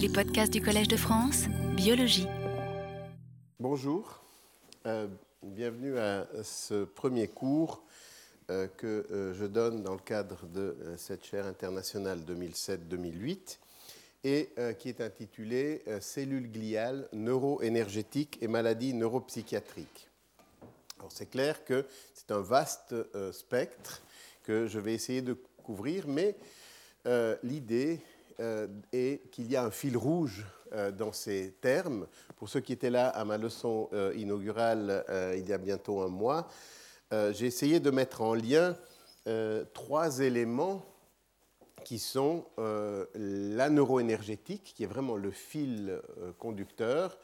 Les podcasts du Collège de France, biologie. Bonjour, euh, bienvenue à ce premier cours euh, que euh, je donne dans le cadre de cette chaire internationale 2007-2008 et qui est intitulé Cellules gliales, neuroénergétiques et maladies neuropsychiatriques. Alors c'est clair que c'est un vaste spectre que je vais essayer de couvrir, mais l'idée et qu'il y a un fil rouge euh, dans ces termes. Pour ceux qui étaient là à ma leçon euh, inaugurale il y a bientôt un mois, j'ai essayé de mettre en lien trois éléments qui sont la neuroénergétique, qui est vraiment le fil conducteur,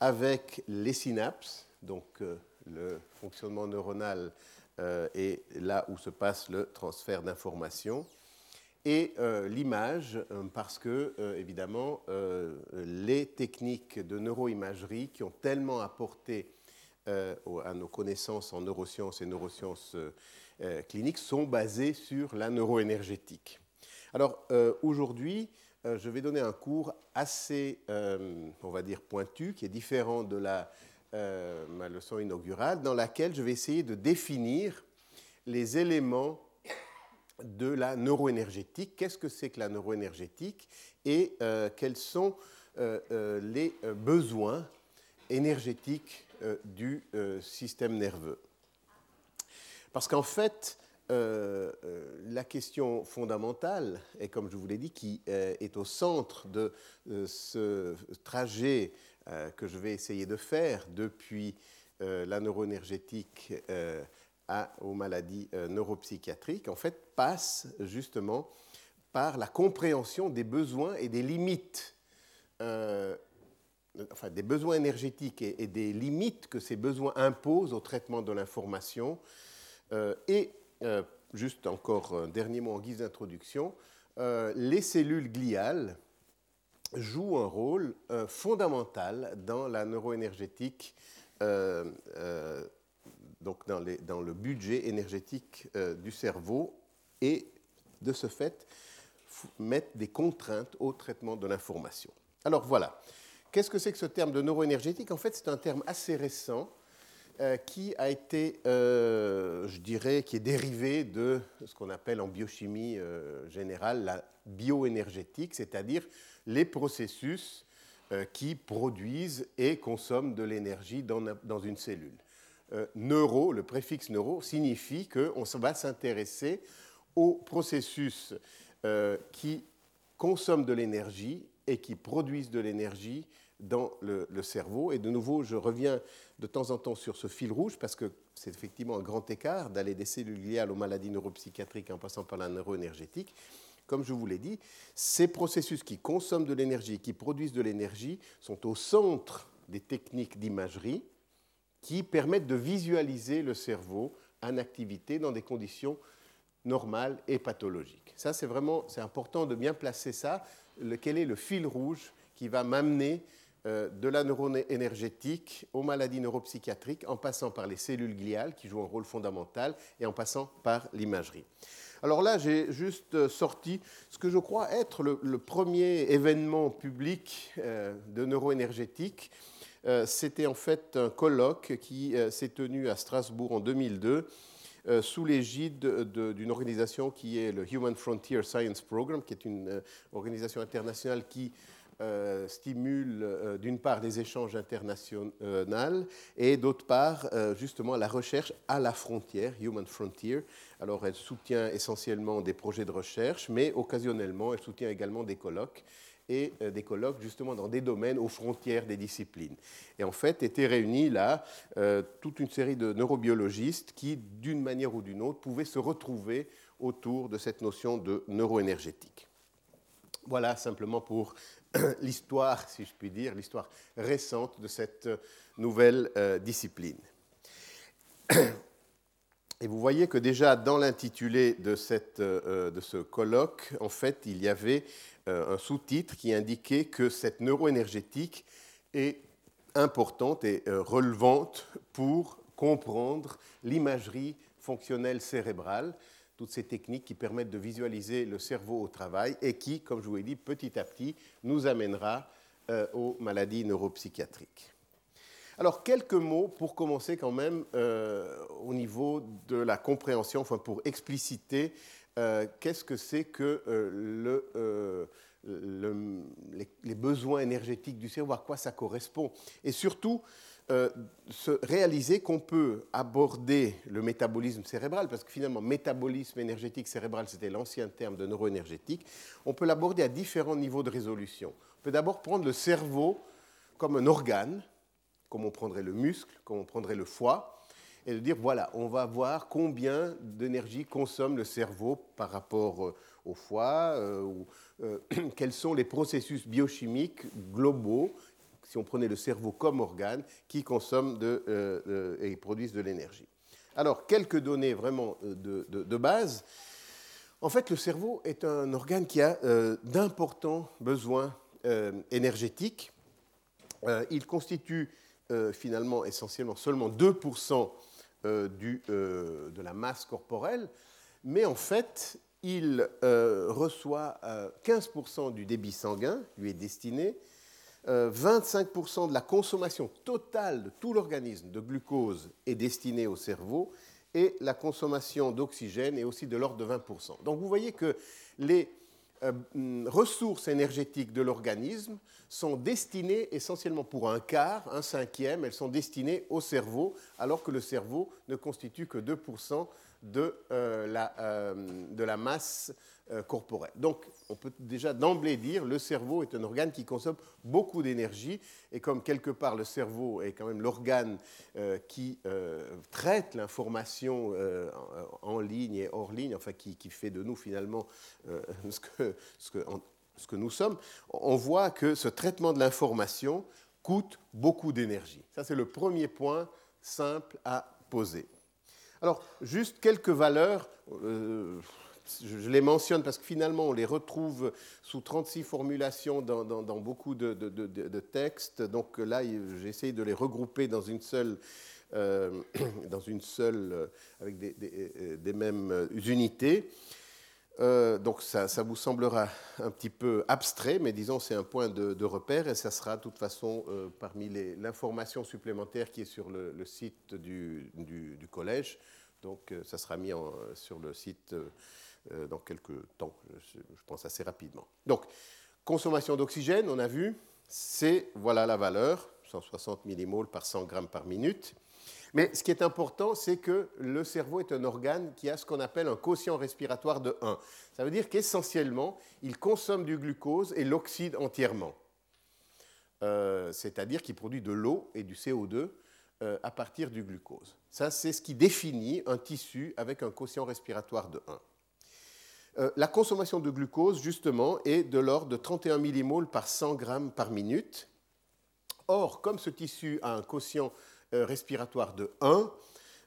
avec les synapses, donc le fonctionnement neuronal et là où se passe le transfert d'informations, et euh, l'image, euh, parce que, euh, évidemment, les techniques de neuroimagerie qui ont tellement apporté à nos connaissances en neurosciences et neurosciences cliniques sont basées sur la neuroénergétique. Alors, aujourd'hui, je vais donner un cours assez, on va dire, pointu, qui est différent de la, ma leçon inaugurale, dans laquelle je vais essayer de définir les éléments de la neuroénergétique. Qu'est-ce que c'est que la neuroénergétique et euh, quels sont euh, euh, les besoins énergétiques du système nerveux? Parce qu'en fait, la question fondamentale, et comme je vous l'ai dit, qui est au centre de ce trajet que je vais essayer de faire depuis la neuroénergétique aux maladies euh, neuropsychiatriques, en fait, passe justement par la compréhension des besoins et des limites, euh, enfin des besoins énergétiques et, des limites que ces besoins imposent au traitement de l'information. Euh, et juste encore un dernier mot en guise d'introduction, les cellules gliales jouent un rôle fondamental dans la neuroénergétique donc dans, le budget énergétique euh, du cerveau et de ce fait mettre des contraintes au traitement de l'information. Alors voilà, qu'est-ce que c'est que ce terme de neuroénergétique? En fait, c'est un terme assez récent euh, qui a été, euh, je dirais, qui est dérivé de ce qu'on appelle en biochimie générale la bioénergétique, c'est-à-dire les processus qui produisent et consomment de l'énergie dans une cellule. Euh, neuro, le préfixe neuro, signifie qu'on va s'intéresser aux processus euh, qui consomment de l'énergie et qui produisent de l'énergie dans le, cerveau. Et de nouveau, je reviens de temps en temps sur ce fil rouge parce que c'est effectivement un grand écart d'aller des cellules gliales aux maladies neuropsychiatriques en passant par la neuroénergétique. Comme je vous l'ai dit, ces processus qui consomment de l'énergie, qui produisent de l'énergie, sont au centre des techniques d'imagerie qui permettent de visualiser le cerveau en activité dans des conditions normales et pathologiques. Ça, c'est vraiment c'est important de bien placer ça. quel est le fil rouge qui va m'amener euh, de la neurone énergétique aux maladies neuropsychiatriques en passant par les cellules gliales qui jouent un rôle fondamental et en passant par l'imagerie. Alors là, j'ai juste euh, sorti ce que je crois être le, premier événement public euh, de neuroénergétique c'était en fait un colloque qui euh, s'est tenu à Strasbourg en 2002 euh, sous l'égide d'une organisation qui est le Human Frontier Science Program, qui est une organisation internationale qui stimule d'une part les échanges internationaux et d'autre part justement la recherche à la frontière, Human Frontier. Alors elle soutient essentiellement des projets de recherche, mais occasionnellement elle soutient également des colloques et euh, des colloques justement dans des domaines aux frontières des disciplines. Et en fait, étaient réunis là euh, toute une série de neurobiologistes qui, d'une manière ou d'une autre, pouvaient se retrouver autour de cette notion de neuroénergétique. Voilà simplement pour l'histoire, si je puis dire, l'histoire récente de cette nouvelle euh, discipline. Et vous voyez que déjà dans l'intitulé de, de, ce colloque, en fait, il y avait un sous-titre qui indiquait que cette neuroénergétique est importante et euh, relevante pour comprendre l'imagerie fonctionnelle cérébrale. toutes ces techniques qui permettent de visualiser le cerveau au travail et qui, comme je vous l'ai dit, petit à petit, nous amènera euh, aux maladies neuropsychiatriques. Alors, quelques mots pour commencer quand même euh, au niveau de la compréhension, enfin pour expliciter euh, qu'est-ce que c'est que le, les, besoins énergétiques du cerveau, à quoi ça correspond? Et surtout, euh, se réaliser qu'on peut aborder le métabolisme cérébral, parce que finalement, métabolisme énergétique cérébral, c'était l'ancien terme de neuroénergétique, on peut l'aborder à différents niveaux de résolution. On peut d'abord prendre le cerveau comme un organe, comme on prendrait le muscle, comme on prendrait le foie, et de dire, voilà, on va voir combien d'énergie consomme le cerveau par rapport euh, au foie, euh, ou, quels sont les processus biochimiques globaux si on prenait le cerveau comme organe, qui consomme de, euh, et produisent de l'énergie. Alors, quelques données vraiment euh, de, base. En fait, le cerveau est un organe qui a euh, d'importants besoins énergétiques. il constitue finalement essentiellement seulement 2% du, de la masse corporelle, mais en fait, il reçoit 15% du débit sanguin, lui est destiné, 25% euh, de la consommation totale de tout l'organisme de glucose est destinée au cerveau et la consommation d'oxygène est aussi de l'ordre de 20%. Donc vous voyez que les euh, ressources énergétiques de l'organisme sont destinées essentiellement pour un quart, un cinquième, elles sont destinées au cerveau, alors que le cerveau ne constitue que 2% de, euh, la, de la masse euh. Donc, on peut déjà d'emblée dire le cerveau est un organe qui consomme beaucoup d'énergie, et comme quelque part le cerveau est quand même l'organe euh, qui euh, traite l'information en, ligne et hors ligne, enfin qui, fait de nous finalement ce, que, nous sommes, on voit que ce traitement de l'information coûte beaucoup d'énergie. Ça, c'est le premier point simple à poser. Alors, juste quelques valeurs je, les mentionne parce que finalement, on les retrouve sous 36 formulations dans, beaucoup de, textes. Donc là, j'essaye de les regrouper dans une seule, euh, dans une seule euh, avec des, euh, mêmes unités. donc ça, vous semblera un petit peu abstrait, mais disons c'est un point de, repère et ça sera de toute façon parmi l'information supplémentaire qui est sur le, site du, collège. Donc ça sera mis sur le site euh, dans quelques temps, je, pense assez rapidement. Donc, consommation d'oxygène, on a vu, c'est, voilà la valeur, 160 millimoles par 100 grammes par minute. Mais ce qui est important, c'est que le cerveau est un organe qui a ce qu'on appelle un quotient respiratoire de 1. Ça veut dire qu'essentiellement, il consomme du glucose et l'oxyde entièrement. Euh, c'est-à-dire qu'il produit de l'eau et du CO2 euh, à partir du glucose. Ça, c'est ce qui définit un tissu avec un quotient respiratoire de 1. Euh, la consommation de glucose, justement, est de l'ordre de 31 millimoles par 100 grammes par minute. Or, comme ce tissu a un quotient euh, respiratoire de 1,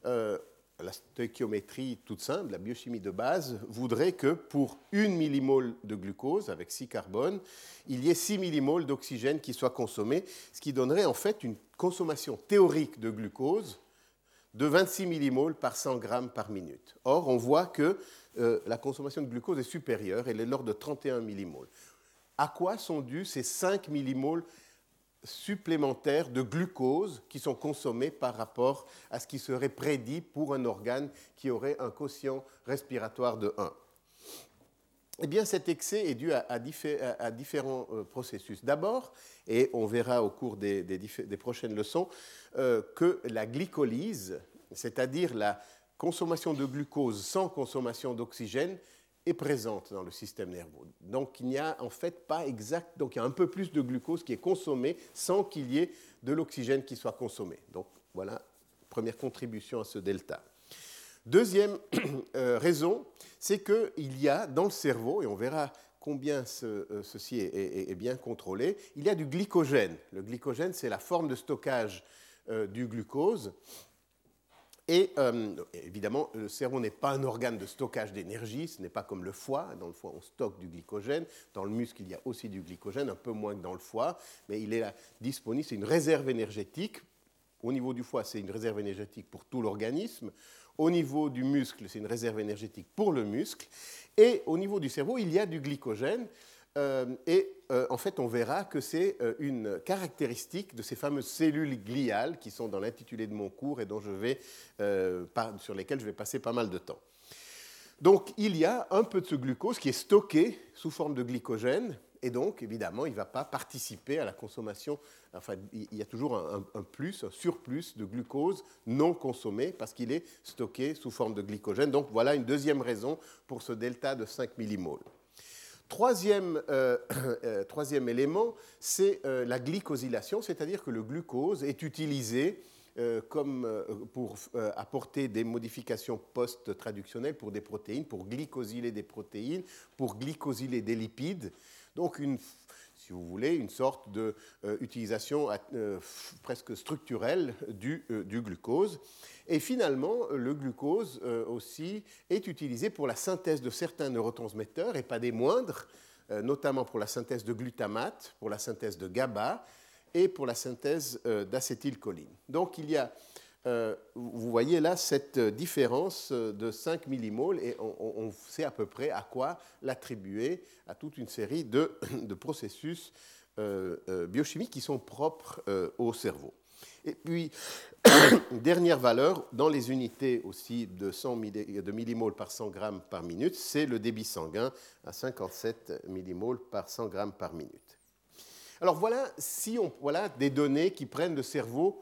euh, la stoichiométrie toute simple, la biochimie de base, voudrait que pour 1 millimole de glucose avec 6 carbones, il y ait 6 millimoles d'oxygène qui soient consommés, ce qui donnerait en fait une consommation théorique de glucose de 26 millimoles par 100 grammes par minute. Or, on voit que euh, la consommation de glucose est supérieure, elle est l'ordre de 31 millimoles. À quoi sont dus ces 5 millimoles supplémentaires de glucose qui sont consommés par rapport à ce qui serait prédit pour un organe qui aurait un quotient respiratoire de 1 eh bien, cet excès est dû à, différents euh, processus. D'abord, et on verra au cours des, prochaines leçons, euh, que la glycolyse, c'est-à-dire la consommation de glucose sans consommation d'oxygène, est présente dans le système nerveux. Donc, il n'y a en fait pas exact, donc il y a un peu plus de glucose qui est consommé sans qu'il y ait de l'oxygène qui soit consommé. Donc, voilà, première contribution à ce delta. Deuxième euh, raison, c'est qu'il y a dans le cerveau, et on verra combien euh, ceci est, bien contrôlé, il y a du glycogène. Le glycogène, c'est la forme de stockage euh, du glucose. Et évidemment, le cerveau n'est pas un organe de stockage d'énergie, ce n'est pas comme le foie. Dans le foie, on stocke du glycogène. Dans le muscle, il y a aussi du glycogène, un peu moins que dans le foie, mais il est disponible. C'est une réserve énergétique. Au niveau du foie, c'est une réserve énergétique pour tout l'organisme Au niveau du muscle, c'est une réserve énergétique pour le muscle. Et au niveau du cerveau, il y a du glycogène. Euh, et euh, en fait, on verra que c'est euh, une caractéristique de ces fameuses cellules gliales qui sont dans l'intitulé de mon cours et dont je vais, sur lesquelles je vais passer pas mal de temps. Donc, il y a un peu de ce glucose qui est stocké sous forme de glycogène et donc, évidemment, il ne va pas participer à la consommation. Enfin, il y a toujours un, plus, un surplus de glucose non consommé parce qu'il est stocké sous forme de glycogène. Donc, voilà une deuxième raison pour ce delta de 5 millimoles. Troisième, euh, euh, troisième élément, c'est euh, la glycosylation, c'est-à-dire que le glucose est utilisé comme pour apporter des modifications post-traductionnelles pour des protéines, pour glycosyler des protéines, pour glycosyler des lipides. Donc, une, vous voulez, une sorte d'utilisation euh, euh, presque structurelle du, euh, du, glucose. Et finalement, le glucose aussi est utilisé pour la synthèse de certains neurotransmetteurs, et pas des moindres, notamment pour la synthèse de glutamate, pour la synthèse de GABA et pour la synthèse d'acétylcholine. Donc, il y a euh, vous voyez là cette différence de 5 millimoles et on, sait à peu près à quoi l'attribuer à toute une série de, processus euh, euh, biochimiques qui sont propres au cerveau. Et puis, dernière valeur, dans les unités aussi de, 100 de millimoles par 100 grammes par minute, c'est le débit sanguin à 57 millimoles par 100 grammes par minute. Alors voilà, si on, voilà des données qui prennent le cerveau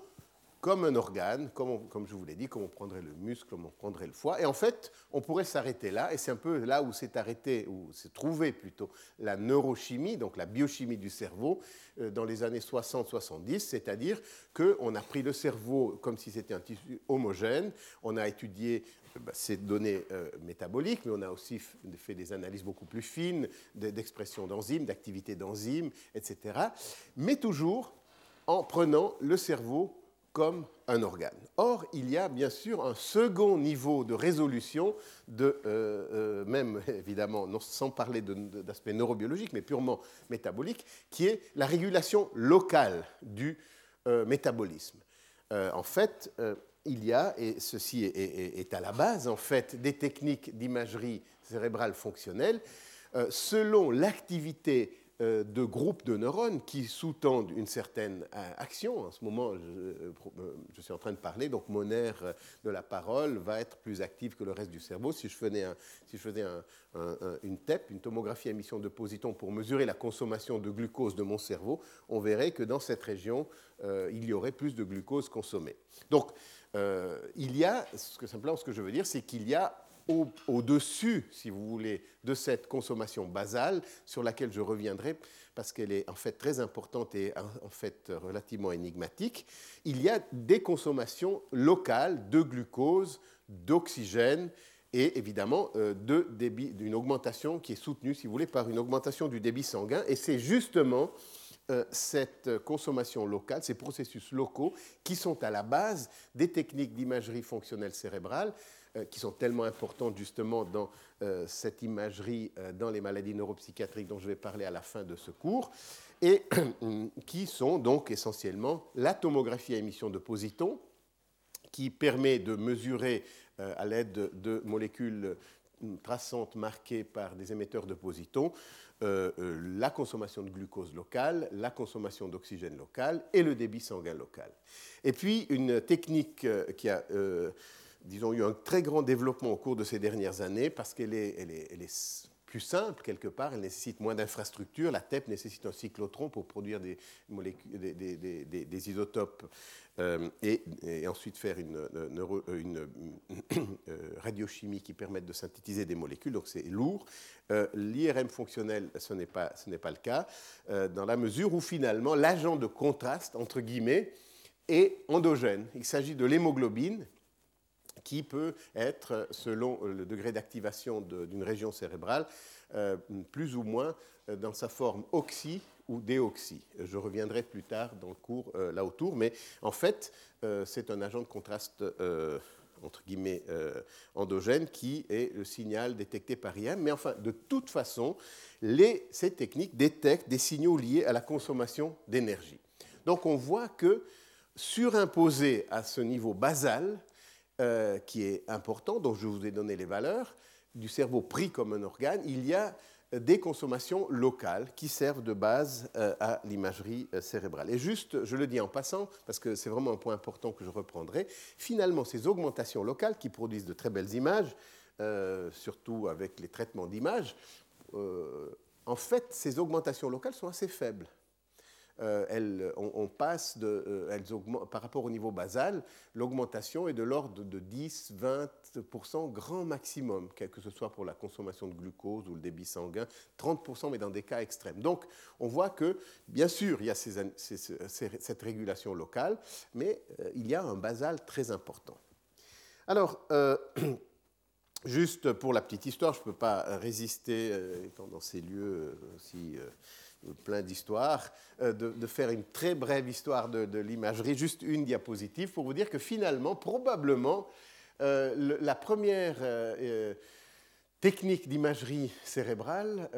comme un organe, comme, je vous l'ai dit, comme on prendrait le muscle, comme on prendrait le foie. Et en fait, on pourrait s'arrêter là, et c'est un peu là où s'est arrêté, ou s'est trouvé plutôt, la neurochimie, donc la biochimie du cerveau, euh, dans les années 60-70, c'est-à-dire qu'on a pris le cerveau comme si c'était un tissu homogène, on a étudié euh, bah, ces données euh, métaboliques, mais on a aussi fait des analyses beaucoup plus fines d'expression d'enzymes, d'activité d'enzymes, etc. Mais toujours en prenant le cerveau comme un organe. Or, il y a bien sûr un second niveau de résolution, de, euh, euh, même évidemment sans parler d'aspect neurobiologique, mais purement métabolique, qui est la régulation locale du euh, métabolisme. en fait, il y a, et ceci est, est, à la base en fait des techniques d'imagerie cérébrale fonctionnelle, selon l'activité de groupes de neurones qui sous-tendent une certaine euh, action. En ce moment, euh, je, suis en train de parler, donc mon aire de la parole va être plus active que le reste du cerveau. Si je faisais, une TEP, une tomographie à émission de positons, pour mesurer la consommation de glucose de mon cerveau, on verrait que dans cette région, il y aurait plus de glucose consommée. Donc, il y a, simplement ce que je veux dire, c'est qu'il y a au-dessus, si vous voulez, de cette consommation basale, sur laquelle je reviendrai parce qu'elle est en fait très importante et en fait relativement énigmatique, il y a des consommations locales de glucose, d'oxygène et évidemment euh, d'une augmentation qui est soutenue, si vous voulez, par une augmentation du débit sanguin. Et c'est justement euh, cette consommation locale, ces processus locaux, qui sont à la base des techniques d'imagerie fonctionnelle cérébrale qui sont tellement importantes justement dans euh, cette imagerie euh, dans les maladies neuropsychiatriques dont je vais parler à la fin de ce cours, et qui sont donc essentiellement la tomographie à émission de positons, qui permet de mesurer à l'aide de molécules traçantes marquées par des émetteurs de positons, la consommation de glucose locale, la consommation d'oxygène local et le débit sanguin local. Et puis une technique qui a disons, eu un très grand développement au cours de ces dernières années parce qu'elle est, plus simple quelque part, elle nécessite moins d'infrastructures. La TEP nécessite un cyclotron pour produire des, isotopes euh, et, ensuite faire une, une, euh, radiochimie qui permette de synthétiser des molécules. Donc c'est lourd. Euh, L'IRM fonctionnel, ce n'est pas, pas le cas, dans la mesure où finalement l'agent de contraste, entre guillemets, est endogène. Il s'agit de l'hémoglobine qui peut être, selon le degré d'activation d'une région cérébrale, euh, plus ou moins euh, dans sa forme oxy ou déoxy. Je reviendrai plus tard dans le cours euh, là autour, mais en fait, c'est un agent de contraste entre guillemets endogène qui est le signal détecté par IM. Mais enfin, de toute façon, ces techniques détectent des signaux liés à la consommation d'énergie. Donc on voit que surimposé à ce niveau basal, qui est important, dont je vous ai donné les valeurs, du cerveau pris comme un organe, il y a des consommations locales qui servent de base euh, à l'imagerie euh, cérébrale. Et juste, je le dis en passant, parce que c'est vraiment un point important que je reprendrai, finalement, ces augmentations locales qui produisent de très belles images, euh, surtout avec les traitements d'images, en fait, ces augmentations locales sont assez faibles. Euh, elles, on, passe de, euh, elles augmentent, par rapport au niveau basal, l'augmentation est de l'ordre de 10-20% grand maximum, quel que ce soit pour la consommation de glucose ou le débit sanguin, 30% mais dans des cas extrêmes. Donc on voit que, bien sûr, il y a cette régulation locale, mais euh, il y a un basal très important. Alors, juste pour la petite histoire, je ne peux pas résister, étant dans ces lieux aussi plein d'histoires, euh, de, faire une très brève histoire de, l'imagerie, juste une diapositive pour vous dire que finalement, probablement, euh, la première euh, technique d'imagerie cérébrale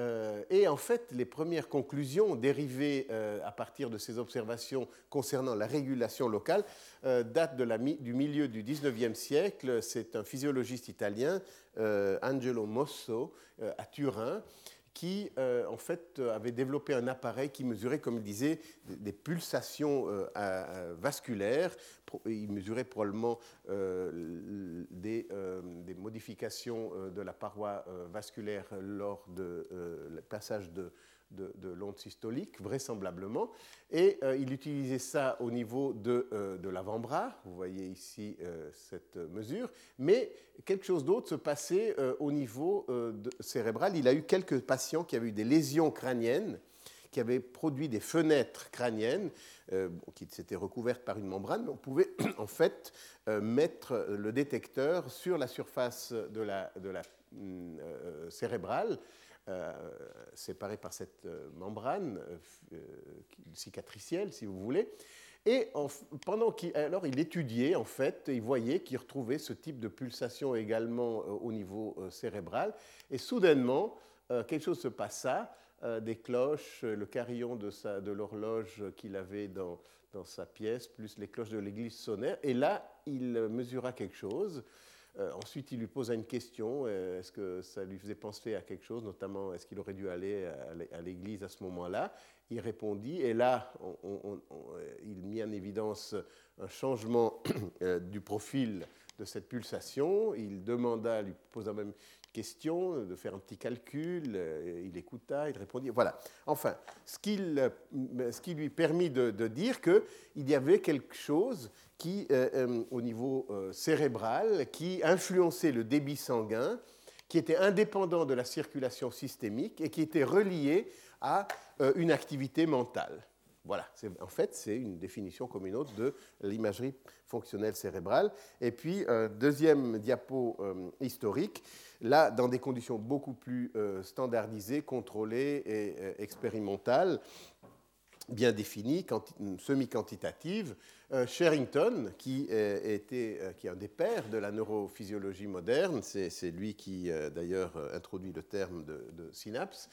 et en fait les premières conclusions dérivées à partir de ces observations concernant la régulation locale datent du milieu du 19e siècle. C'est un physiologiste italien, Angelo Mosso, à Turin, qui euh, en fait euh, avait développé un appareil qui mesurait, comme il disait, des, pulsations euh, vasculaires. Il mesurait probablement des, des, modifications de la paroi vasculaire lors du passage de, de, l'onde systolique, vraisemblablement. Et euh, il utilisait ça au niveau de, euh, de l'avant-bras, vous voyez ici euh, cette mesure, mais quelque chose d'autre se passait au niveau cérébral. Il a eu quelques patients qui avaient eu des lésions crâniennes qui avaient produit des fenêtres crâniennes qui s'étaient recouvertes par une membrane. On pouvait en fait mettre le détecteur sur la surface de la, de la cérébrale euh, séparé par cette euh, membrane euh, cicatricielle, si vous voulez. Et pendant qu'il alors il étudiait, en fait, il voyait qu'il retrouvait ce type de pulsation également au niveau cérébral. Et soudainement, quelque chose se passa. des cloches, le carillon de, de l'horloge qu'il avait dans, dans, sa pièce, plus les cloches de l'église sonnaient. Et là, il mesura quelque chose. Euh, ensuite, il lui posa une question, euh, est-ce que ça lui faisait penser à quelque chose, notamment est-ce qu'il aurait dû aller à l'église à ce moment-là? Il répondit, et là, il mit en évidence un changement euh, du profil de cette pulsation. Il demanda, lui posa même question, de faire un petit calcul, il écouta, il répondit, voilà. Enfin, ce qui, ce qui lui permit de, dire qu'il y avait quelque chose qui, euh, euh, au niveau euh, cérébral, qui influençait le débit sanguin, qui était indépendant de la circulation systémique et qui était relié à une activité mentale. Voilà, en fait, c'est une définition comme une autre de l'imagerie fonctionnelle cérébrale. Et puis, deuxième diapo historique, là, dans des conditions beaucoup plus standardisées, contrôlées et expérimentales, bien définies, semi-quantitatives, euh, Sherrington, qui, euh, était, euh, qui est un des pères de la neurophysiologie moderne, c'est lui qui d'ailleurs introduit le terme de synapse,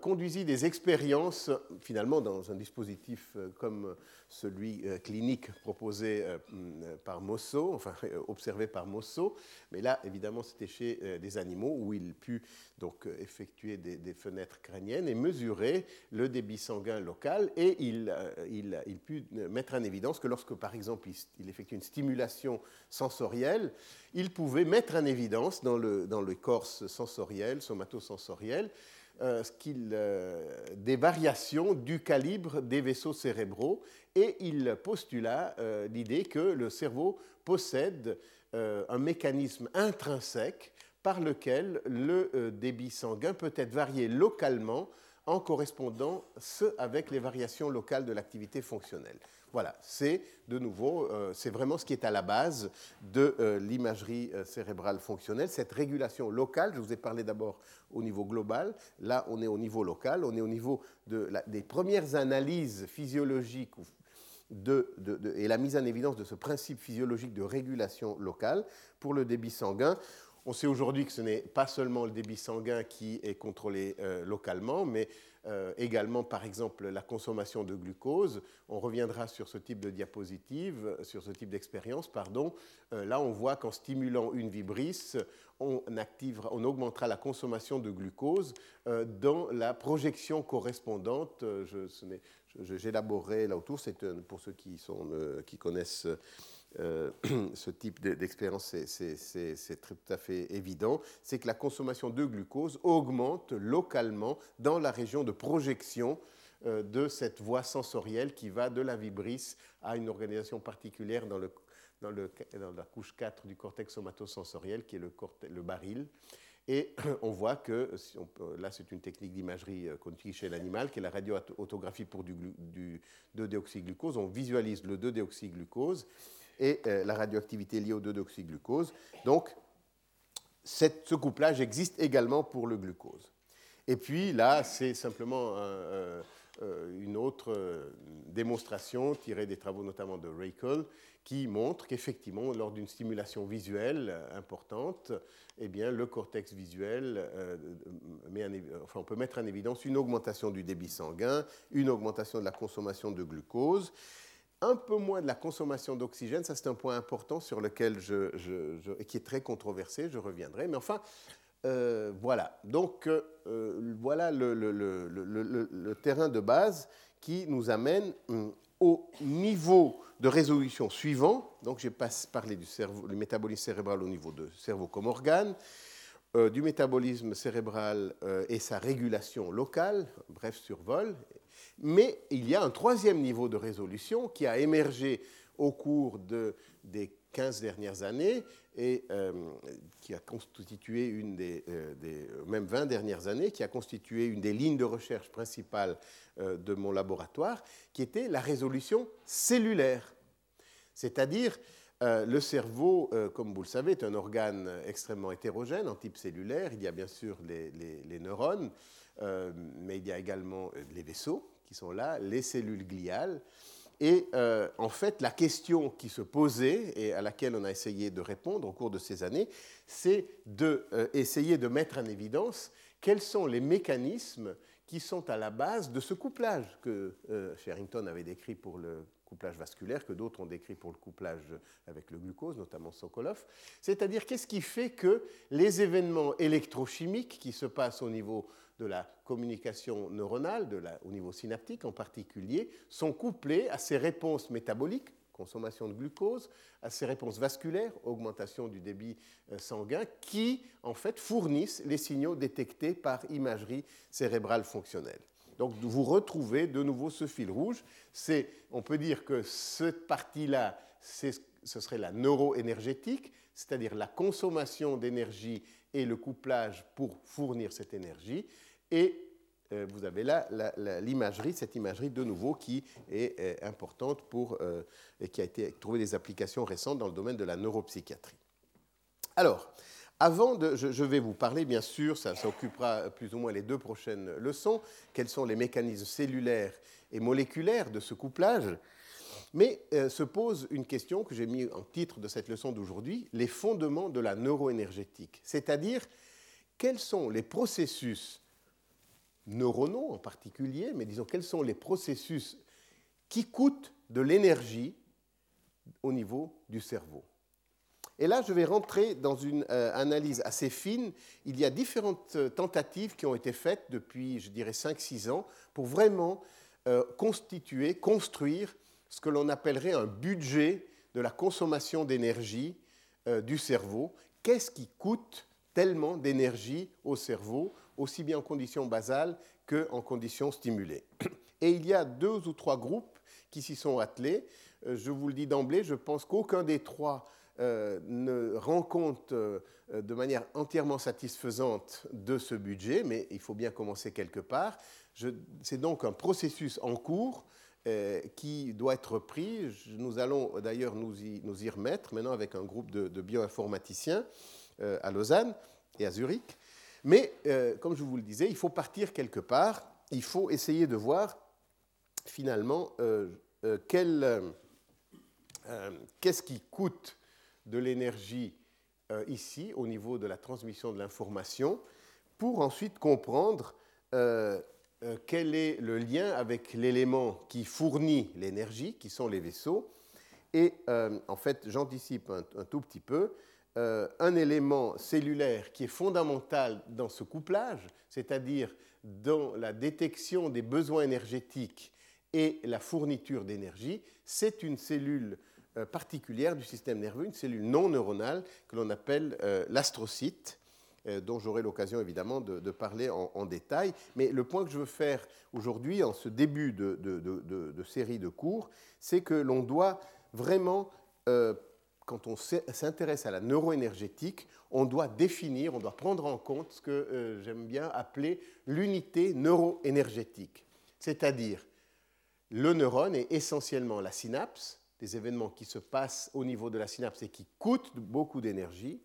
conduisit des expériences finalement dans un dispositif comme celui euh, clinique proposé euh, mm, par Mosso, enfin observé par Mosso, mais là évidemment c'était chez euh, des animaux où il put donc effectuer des, fenêtres crâniennes et mesurer le débit sanguin local. Et il, il, il put mettre en évidence que lorsque par exemple il, effectue une stimulation sensorielle, il pouvait mettre en évidence dans le, dans le corps sensoriel, somatosensoriel, euh, des variations du calibre des vaisseaux cérébraux et il postula euh, l'idée que le cerveau possède euh, un mécanisme intrinsèque par lequel le débit sanguin peut être varié localement en correspondance avec les variations locales de l'activité fonctionnelle. Voilà, c'est de nouveau, euh, c'est vraiment ce qui est à la base de euh, l'imagerie euh, cérébrale fonctionnelle, cette régulation locale. Je vous ai parlé d'abord au niveau global, là on est au niveau local, on est au niveau des premières analyses physiologiques et la mise en évidence de ce principe physiologique de régulation locale pour le débit sanguin On sait aujourd'hui que ce n'est pas seulement le débit sanguin qui est contrôlé localement, mais euh, également, par exemple, la consommation de glucose. On reviendra sur ce type de diapositive, euh, sur ce type d'expérience, pardon. Euh, là, on voit qu'en stimulant une vibrisse, on, on augmentera la consommation de glucose dans la projection correspondante. J'élaborerai là autour, c'est pour ceux qui connaissent euh, ce type d'expérience, c'est tout à fait évident, c'est que la consommation de glucose augmente localement dans la région de projection euh, de cette voie sensorielle qui va de la vibrisse à une organisation particulière dans, la couche 4 du cortex somatosensoriel, qui est le, le baril. Et on voit que, là c'est une technique d'imagerie euh, qu'on utilise chez l'animal, qui est la radioautographie pour du, du 2-déoxyglucose. On visualise le 2-déoxyglucose et euh, la radioactivité liée au 2-déoxyglucose. Donc, ce couplage existe également pour le glucose. Et puis là, c'est simplement euh, une autre démonstration tirée des travaux notamment de Reichel qui montre qu'effectivement, lors d'une stimulation visuelle importante, eh bien, le cortex visuel, euh, on peut mettre en évidence une augmentation du débit sanguin, une augmentation de la consommation de glucose, un peu moins de la consommation d'oxygène. Ça, c'est un point important sur lequel je, qui est très controversé. Je reviendrai. Mais enfin, euh, voilà. Donc, euh, voilà le, terrain de base qui nous amène hum, au niveau de résolution suivant. Donc, j'ai parlé du cerveau, le métabolisme cérébral au niveau de cerveau comme organe. Euh, du métabolisme cérébral et sa régulation locale, bref survol, mais il y a un troisième niveau de résolution qui a émergé au cours de, des 15 dernières années et euh, qui a constitué une des, euh, des, même 20 dernières années, qui a constitué une des lignes de recherche principales euh, de mon laboratoire, qui était la résolution cellulaire. C'est-à-dire, le cerveau, comme vous le savez, est un organe extrêmement hétérogène en type cellulaire. Il y a bien sûr les neurones, mais il y a également les vaisseaux sont là, les cellules gliales. Et euh, en fait, la question qui se posait et à laquelle on a essayé de répondre au cours de ces années, c'est d'essayer de, euh, de mettre en évidence quels sont les mécanismes qui sont à la base de ce couplage que euh, Sherrington avait décrit pour le couplage vasculaire, que d'autres ont décrit pour le couplage avec le glucose, notamment Sokolov. C'est-à-dire qu'est-ce qui fait que les événements électrochimiques qui se passent au niveau de la communication neuronale, au niveau synaptique en particulier, sont couplés à ces réponses métaboliques, consommation de glucose, à ces réponses vasculaires, augmentation du débit euh, sanguin, qui en fait fournissent les signaux détectés par imagerie cérébrale fonctionnelle. Donc vous retrouvez de nouveau ce fil rouge. C'est, on peut dire que cette partie-là, ce serait la neuroénergétique, c'est-à-dire la consommation d'énergie et le couplage pour fournir cette énergie. Et euh, vous avez là l'imagerie, cette imagerie de nouveau qui est, importante pour, euh, et qui a été trouvé des applications récentes dans le domaine de la neuropsychiatrie. Alors, avant de, je, vais vous parler, bien sûr, ça, ça, occupera plus ou moins les deux prochaines leçons, quels sont les mécanismes cellulaires et moléculaires de ce couplage. Mais euh, se pose une question que j'ai mis en titre de cette leçon d'aujourd'hui, les fondements de la neuroénergétique, c'est-à-dire quels sont les processus neuronaux en particulier, mais disons quels sont les processus qui coûtent de l'énergie au niveau du cerveau? Et là, je vais rentrer dans une euh, analyse assez fine. Il y a différentes euh, tentatives qui ont été faites depuis, je dirais, 5-6 ans pour vraiment constituer, construire ce que l'on appellerait un budget de la consommation d'énergie euh, du cerveau. Qu'est-ce qui coûte tellement d'énergie au cerveau, aussi bien en conditions basales qu'en conditions stimulées? Et il y a deux ou trois groupes qui s'y sont attelés. Euh, je vous le dis d'emblée, je pense qu'aucun des trois euh, ne rend compte de manière entièrement satisfaisante de ce budget, mais il faut bien commencer quelque part. C'est donc un processus en cours qui doit être pris. Nous allons d'ailleurs nous y, remettre maintenant avec un groupe de, bioinformaticiens euh, à Lausanne et à Zurich. Mais euh, comme je vous le disais, il faut partir quelque part. Il faut essayer de voir finalement qu'est-ce qui coûte de l'énergie ici au niveau de la transmission de l'information pour ensuite comprendre quel est le lien avec l'élément qui fournit l'énergie, qui sont les vaisseaux. Et en fait, j'anticipe un, tout petit peu. un élément cellulaire qui est fondamental dans ce couplage, c'est-à-dire dans la détection des besoins énergétiques et la fourniture d'énergie, c'est une cellule euh, particulière du système nerveux, une cellule non neuronale que l'on appelle euh, l'astrocyte, euh, dont j'aurai l'occasion évidemment de, parler en, détail. Mais le point que je veux faire aujourd'hui, en ce début de, série de cours, c'est que l'on doit vraiment, quand on s'intéresse à la neuroénergétique, on doit définir, on doit prendre en compte ce que j'aime bien appeler l'unité neuroénergétique. C'est-à-dire le neurone est essentiellement la synapse, des événements qui se passent au niveau de la synapse et qui coûtent beaucoup d'énergie.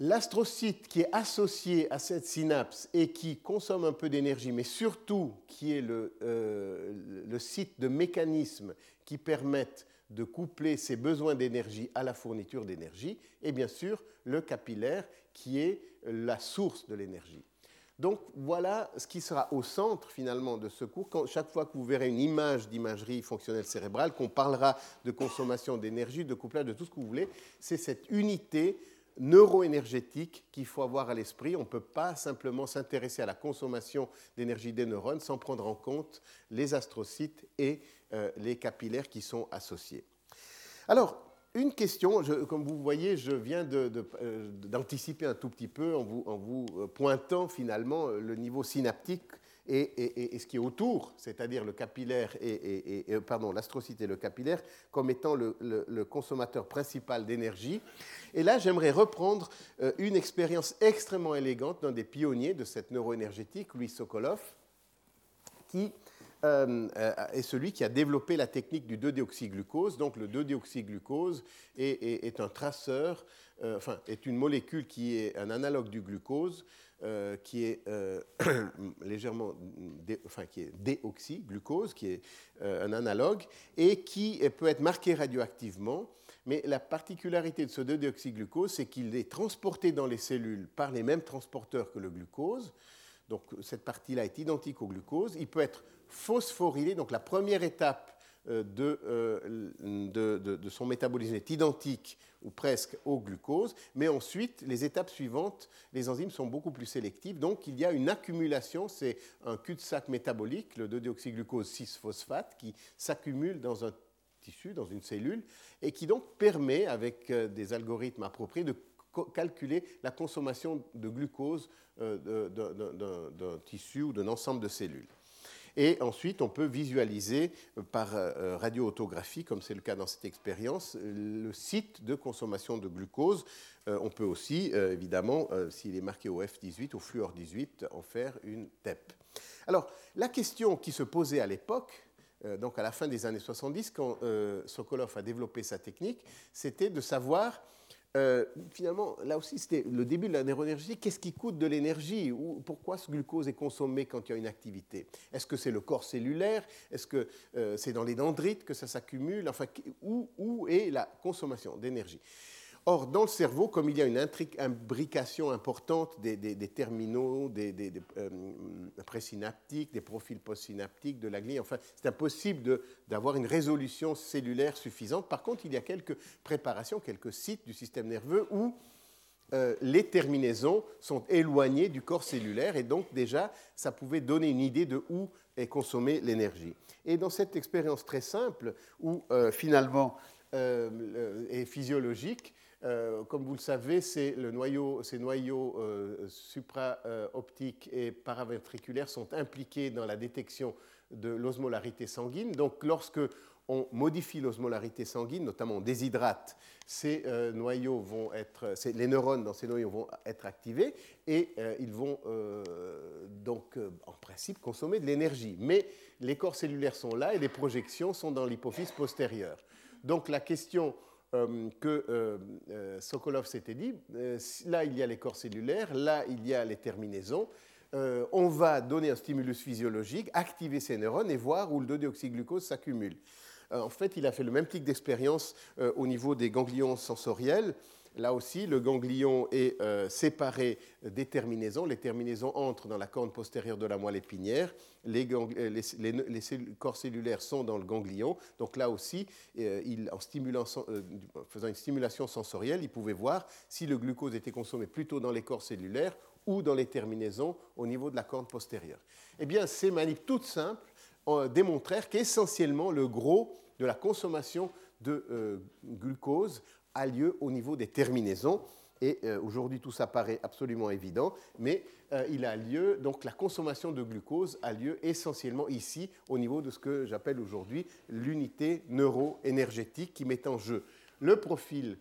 L'astrocyte qui est associé à cette synapse et qui consomme un peu d'énergie, mais surtout qui est le, euh, site de mécanismes qui permettent de coupler ses besoins d'énergie à la fourniture d'énergie, et bien sûr le capillaire qui est la source de l'énergie. Donc voilà ce qui sera au centre finalement de ce cours. chaque fois que vous verrez une image d'imagerie fonctionnelle cérébrale, qu'on parlera de consommation d'énergie, de couplage, de tout ce que vous voulez, c'est cette unité neuroénergétique qu'il faut avoir à l'esprit. On ne peut pas simplement s'intéresser à la consommation d'énergie des neurones sans prendre en compte les astrocytes et euh, les capillaires qui sont associés. Alors, une question, comme vous voyez, je viens euh, d'anticiper un tout petit peu en vous, euh, pointant finalement le niveau synaptique et, ce qui est autour, c'est-à-dire le capillaire et, pardon, l'astrocyte et le capillaire, comme étant le, consommateur principal d'énergie. Et là, j'aimerais reprendre une expérience extrêmement élégante d'un des pionniers de cette neuroénergétique, Louis Sokolov, qui euh, euh, est celui qui a développé la technique du 2-déoxyglucose. Donc le 2-déoxyglucose est, un traceur, euh, enfin est une molécule qui est un analogue du glucose, qui est légèrement, enfin qui est déoxyglucose, qui est un analogue et qui peut être marqué radioactivement. Mais la particularité de ce 2-déoxyglucose, c'est qu'il est transporté dans les cellules par les mêmes transporteurs que le glucose. Donc cette partie-là est identique au glucose. Il peut être phosphorylé. Donc la première étape euh, euh, de, son métabolisme est identique ou presque au glucose, mais ensuite, les étapes suivantes, les enzymes sont beaucoup plus sélectives, donc il y a une accumulation, c'est un cul-de-sac métabolique, le 2-déoxyglucose 6-phosphate, qui s'accumule dans un tissu, dans une cellule, et qui donc permet, avec euh, des algorithmes appropriés, de calculer la consommation de glucose d'un tissu ou d'un ensemble de cellules. Et ensuite, on peut visualiser euh, par euh, euh, radioautographie, comme c'est le cas dans cette expérience, le site de consommation de glucose. On peut aussi, évidemment, s'il est marqué au F18, au fluor 18, en faire une TEP. Alors, la question qui se posait à l'époque, donc à la fin des années 70, quand Sokolov a développé sa technique, c'était de savoir euh, finalement, là aussi, c'était le début de la neuroénergie. Qu'est-ce qui coûte de l'énergie Pourquoi ce glucose est consommé quand il y a une activité? Est-ce que c'est le corps cellulaire? Est-ce que euh, c'est dans les dendrites que ça s'accumule? Enfin, où est la consommation d'énergie? Or, dans le cerveau, comme il y a une imbrication importante des, terminaux, des, euh, présynaptiques, des profils postsynaptiques, de la glie, enfin, c'est impossible d'avoir une résolution cellulaire suffisante. Par contre, il y a quelques préparations, quelques sites du système nerveux où euh, les terminaisons sont éloignées du corps cellulaire et donc déjà, ça pouvait donner une idée de où est consommée l'énergie. Et dans cette expérience très simple, où euh, finalement est physiologique, euh, comme vous le savez, ces noyaux euh, supra-optiques et paraventriculaires sont impliqués dans la détection de l'osmolarité sanguine. Donc, lorsque on modifie l'osmolarité sanguine, notamment on déshydrate, ces euh, noyaux vont être, les neurones dans ces noyaux vont être activés et ils vont donc en principe consommer de l'énergie. Mais les corps cellulaires sont là et les projections sont dans l'hypophyse postérieure. Donc la question euh, que euh, euh, Sokolov s'était dit, là il y a les corps cellulaires, là il y a les terminaisons, on va donner un stimulus physiologique, activer ces neurones et voir où le 2-déoxyglucose s'accumule. en fait, il a fait le même type d'expérience au niveau des ganglions sensoriels. Là aussi, le ganglion est euh, séparé des terminaisons. Les terminaisons entrent dans la corne postérieure de la moelle épinière. Les, corps cellulaires sont dans le ganglion. Donc là aussi, en, faisant une stimulation sensorielle, il pouvait voir si le glucose était consommé plutôt dans les corps cellulaires ou dans les terminaisons au niveau de la corne postérieure. Eh bien, ces manips toutes simples démontrèrent qu'essentiellement le gros de la consommation de euh, glucose a lieu au niveau des terminaisons. Et euh, aujourd'hui, tout ça paraît absolument évident, mais euh, il a lieu, donc la consommation de glucose a lieu essentiellement ici, au niveau de ce que j'appelle aujourd'hui l'unité neuro-énergétique qui met en jeu le profil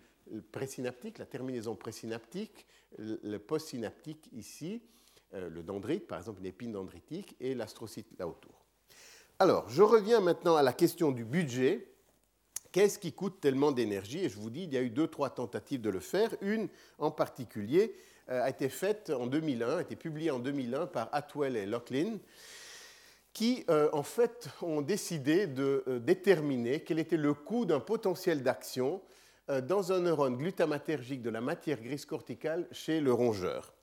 présynaptique, la terminaison présynaptique, le postsynaptique ici, le dendrite, par exemple une épine dendritique, et l'astrocyte là autour. Alors, je reviens maintenant à la question du budget. Qu'est-ce qui coûte tellement d'énergie Et je vous dis, il y a eu deux, trois tentatives de le faire. Une en particulier euh, a été faite en 2001, a été publiée en 2001 par Atwell et Locklin, qui euh, en fait ont décidé de euh, déterminer quel était le coût d'un potentiel d'action dans un neurone glutamatergique de la matière grise corticale chez le rongeur.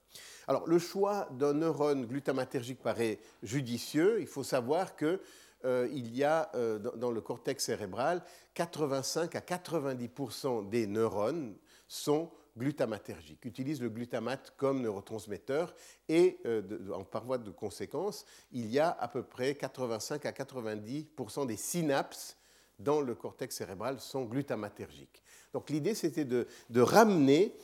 Alors, le choix d'un neurone glutamatergique paraît judicieux. Il faut savoir qu'il euh, y a euh, dans, le cortex cérébral 85 à 90% des neurones sont glutamatergiques, utilisent le glutamate comme neurotransmetteur et euh, en par voie de conséquence, il y a à peu près 85 à 90% des synapses dans le cortex cérébral sont glutamatergiques. Donc l'idée c'était de, ramener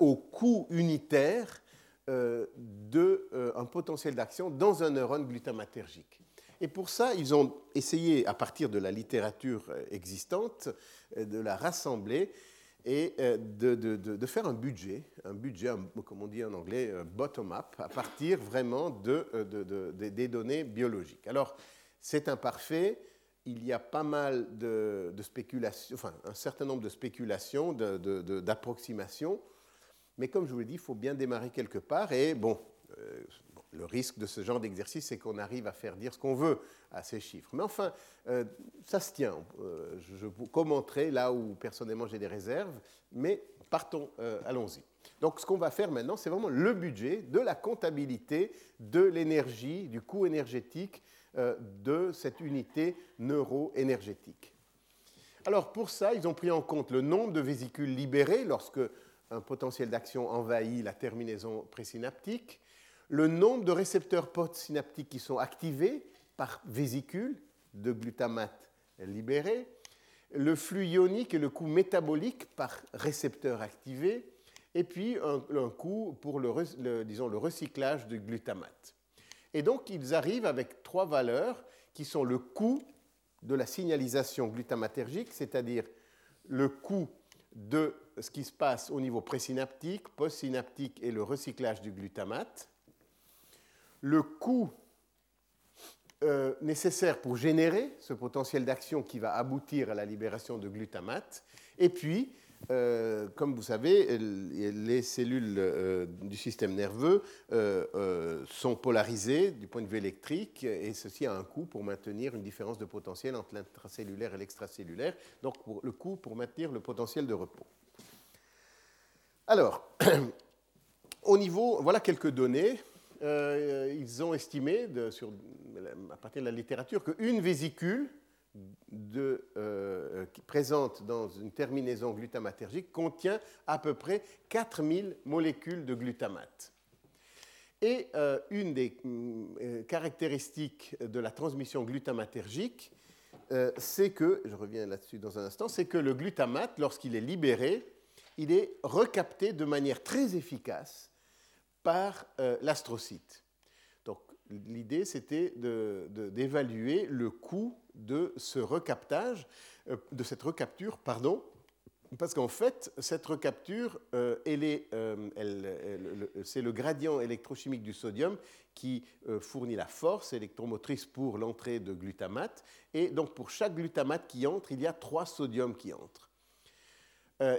au coût unitaire d'un potentiel d'action dans un neurone glutamatergique. Et pour ça, ils ont essayé, à partir de la littérature euh, existante, de la rassembler et de, de, faire un budget, un budget, comme on dit en anglais, bottom-up, à partir vraiment de, des données biologiques. Alors, c'est imparfait, il y a pas mal de, spéculations, enfin, un certain nombre de spéculations, d'approximations. Mais comme je vous l'ai dit, il faut bien démarrer quelque part. Et bon, euh, le risque de ce genre d'exercice, c'est qu'on arrive à faire dire ce qu'on veut à ces chiffres. Mais enfin, euh, ça se tient. Euh, je vous commenterai là où personnellement j'ai des réserves, mais partons, allons-y. Donc ce qu'on va faire maintenant, c'est vraiment le budget de la comptabilité de l'énergie, du coût énergétique de cette unité neuro-énergétique. Alors pour ça, ils ont pris en compte le nombre de vésicules libérées lorsque un potentiel d'action envahit la terminaison présynaptique, le nombre de récepteurs postsynaptiques qui sont activés par vésicule de glutamate libéré, le flux ionique et le coût métabolique par récepteur activé, et puis un, coût pour le, recyclage de glutamate. Et donc ils arrivent avec trois valeurs qui sont le coût de la signalisation glutamatergique, c'est-à-dire le coût de ce qui se passe au niveau présynaptique, postsynaptique et le recyclage du glutamate, le coût euh, nécessaire pour générer ce potentiel d'action qui va aboutir à la libération de glutamate, et puis, euh, comme vous savez, les cellules euh, du système nerveux sont polarisées du point de vue électrique, et ceci a un coût pour maintenir une différence de potentiel entre l'intracellulaire et l'extracellulaire, donc le coût pour maintenir le potentiel de repos. Alors, au niveau, voilà quelques données. Euh, ils ont estimé, à partir de la littérature, qu'une vésicule euh, présente dans une terminaison glutamatergique contient à peu près 4000 molécules de glutamate. Et euh, une des caractéristiques de la transmission glutamatergique, c'est que, je reviens là-dessus dans un instant, c'est que le glutamate, lorsqu'il est libéré, il est recapté de manière très efficace par euh, l'astrocyte. Donc l'idée, c'était d'évaluer le coût de ce recaptage, euh, de cette recapture, pardon, parce qu'en fait, cette recapture, euh, c'est le gradient électrochimique du sodium qui fournit la force électromotrice pour l'entrée de glutamate. Et donc, pour chaque glutamate qui entre, il y a trois sodiums qui entrent.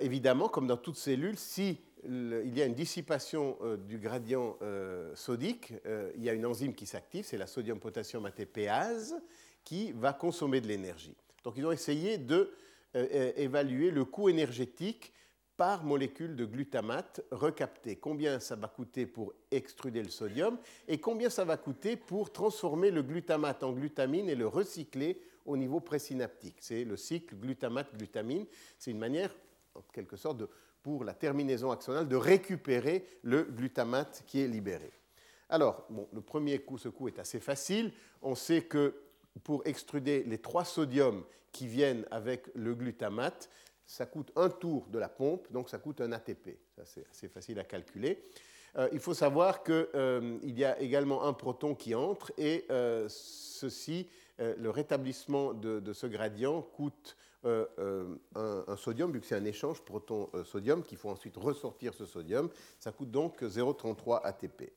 Évidemment, comme dans toute cellule, si il y a une dissipation euh, du gradient euh, sodique, il y a une enzyme qui s'active, c'est la sodium-potassium ATPase, qui va consommer de l'énergie. Donc ils ont essayé d'évaluer le coût énergétique par molécule de glutamate recapté. Combien ça va coûter pour extruder le sodium et combien ça va coûter pour transformer le glutamate en glutamine et le recycler au niveau présynaptique. C'est le cycle glutamate-glutamine. C'est une manière, en quelque sorte, de, pour la terminaison axonale de récupérer le glutamate qui est libéré. Alors, le premier coup, ce coup est assez facile. On sait que pour extruder les trois sodiums qui viennent avec le glutamate, ça coûte un tour de la pompe, donc ça coûte un ATP. C'est assez facile à calculer. Euh, il faut savoir qu'il euh, y a également un proton qui entre et euh, ceci, le rétablissement de, ce gradient coûte un, un, sodium, vu que c'est un échange proton-sodium, qu'il faut ensuite ressortir ce sodium. Ça coûte donc 0,33 ATP.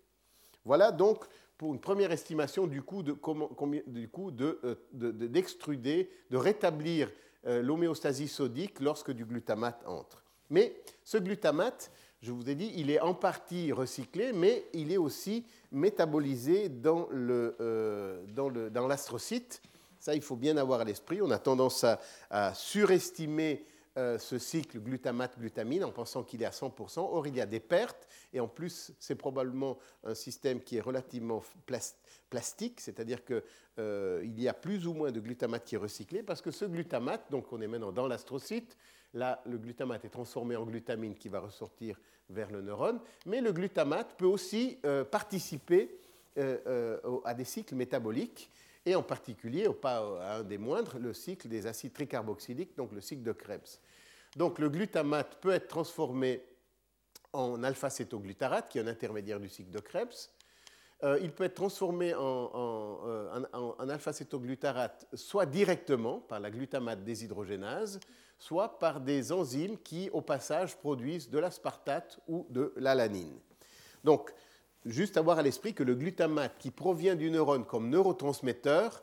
Voilà donc pour une première estimation du coût d'extruder, de, de, de, rétablir euh, l'homéostasie sodique lorsque du glutamate entre. Mais ce glutamate, je vous ai dit, il est en partie recyclé, mais il est aussi métabolisé dans, euh, dans, l'astrocyte. Ça, il faut bien avoir à l'esprit. On a tendance à surestimer euh, ce cycle glutamate-glutamine en pensant qu'il est à 100%. Or, il y a des pertes, et en plus, c'est probablement un système qui est relativement plastique, c'est-à-dire qu'il euh, y a plus ou moins de glutamate qui est recyclé, parce que ce glutamate, donc on est maintenant dans l'astrocyte, là, le glutamate est transformé en glutamine qui va ressortir vers le neurone, mais le glutamate peut aussi euh, participer à des cycles métaboliques et en particulier, pas un des moindres, le cycle des acides tricarboxyliques, donc le cycle de Krebs. Donc le glutamate peut être transformé en alpha-cétoglutarate, qui est un intermédiaire du cycle de Krebs. Euh, il peut être transformé en, euh, alpha-cétoglutarate soit directement par la glutamate déshydrogénase, soit par des enzymes qui, au passage, produisent de l'aspartate ou de l'alanine. Donc, juste avoir à l'esprit que le glutamate qui provient du neurone comme neurotransmetteur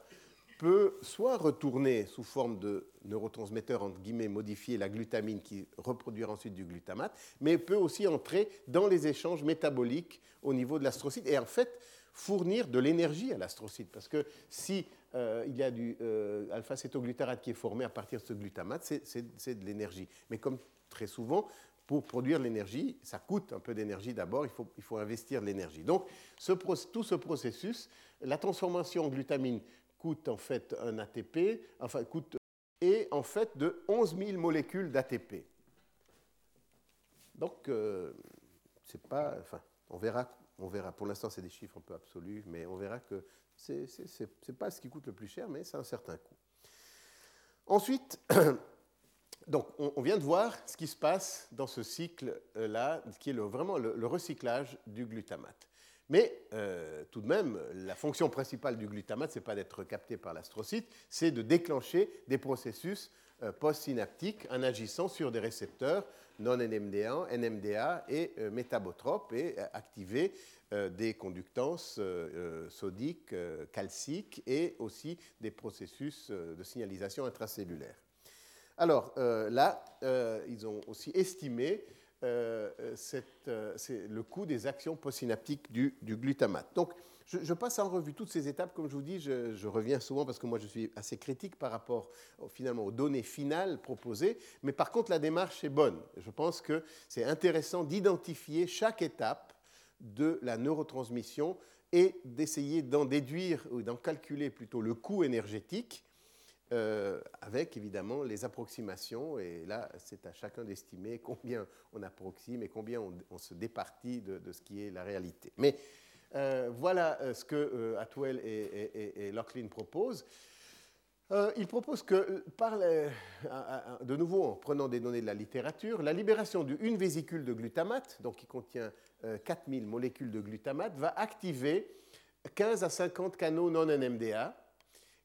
peut soit retourner sous forme de neurotransmetteur, entre guillemets, modifier la glutamine qui reproduira ensuite du glutamate, mais peut aussi entrer dans les échanges métaboliques au niveau de l'astrocyte et en fait fournir de l'énergie à l'astrocyte. Parce que si euh, il y a du euh, alpha-cétoglutarate qui est formé à partir de ce glutamate, c'est de l'énergie. Mais comme très souvent, pour produire l'énergie, ça coûte un peu d'énergie d'abord, il faut, il faut, investir de l'énergie. Donc tout ce processus, la transformation en glutamine coûte en fait un ATP, enfin coûte et en fait de 11 000 molécules d'ATP. Donc euh, c'est pas, enfin on verra, on verra. Pour l'instant c'est des chiffres un peu absolus, mais on verra que c'est pas ce qui coûte le plus cher, mais c'est un certain coût. Ensuite, Donc, on, vient de voir ce qui se passe dans ce cycle-là, qui est vraiment le, recyclage du glutamate. Mais euh, tout de même, la fonction principale du glutamate, ce n'est pas d'être capté par l'astrocyte, c'est de déclencher des processus euh, post-synaptiques en agissant sur des récepteurs non NMDA, NMDA et euh, métabotropes et activer des conductances sodiques, calciques et aussi des processus de signalisation intracellulaire. Alors euh, là, euh, ils ont aussi estimé euh, le coût des actions postsynaptiques du, du glutamate. Donc, je, passe en revue toutes ces étapes. Comme je vous dis, je, reviens souvent parce que moi, je suis assez critique par rapport finalement aux données finales proposées. Mais par contre, la démarche est bonne. Je pense que c'est intéressant d'identifier chaque étape de la neurotransmission et d'essayer d'en déduire ou d'en calculer plutôt le coût énergétique euh, avec évidemment les approximations. Et là, c'est à chacun d'estimer combien on approxime et combien on, se départit de, ce qui est la réalité. Mais euh, voilà euh, ce que Atwell et, et, Locklin proposent. ils proposent que, de nouveau en prenant des données de la littérature, la libération d'une vésicule de glutamate, donc qui contient 4000 molécules de glutamate, va activer 15 à 50 canaux non NMDA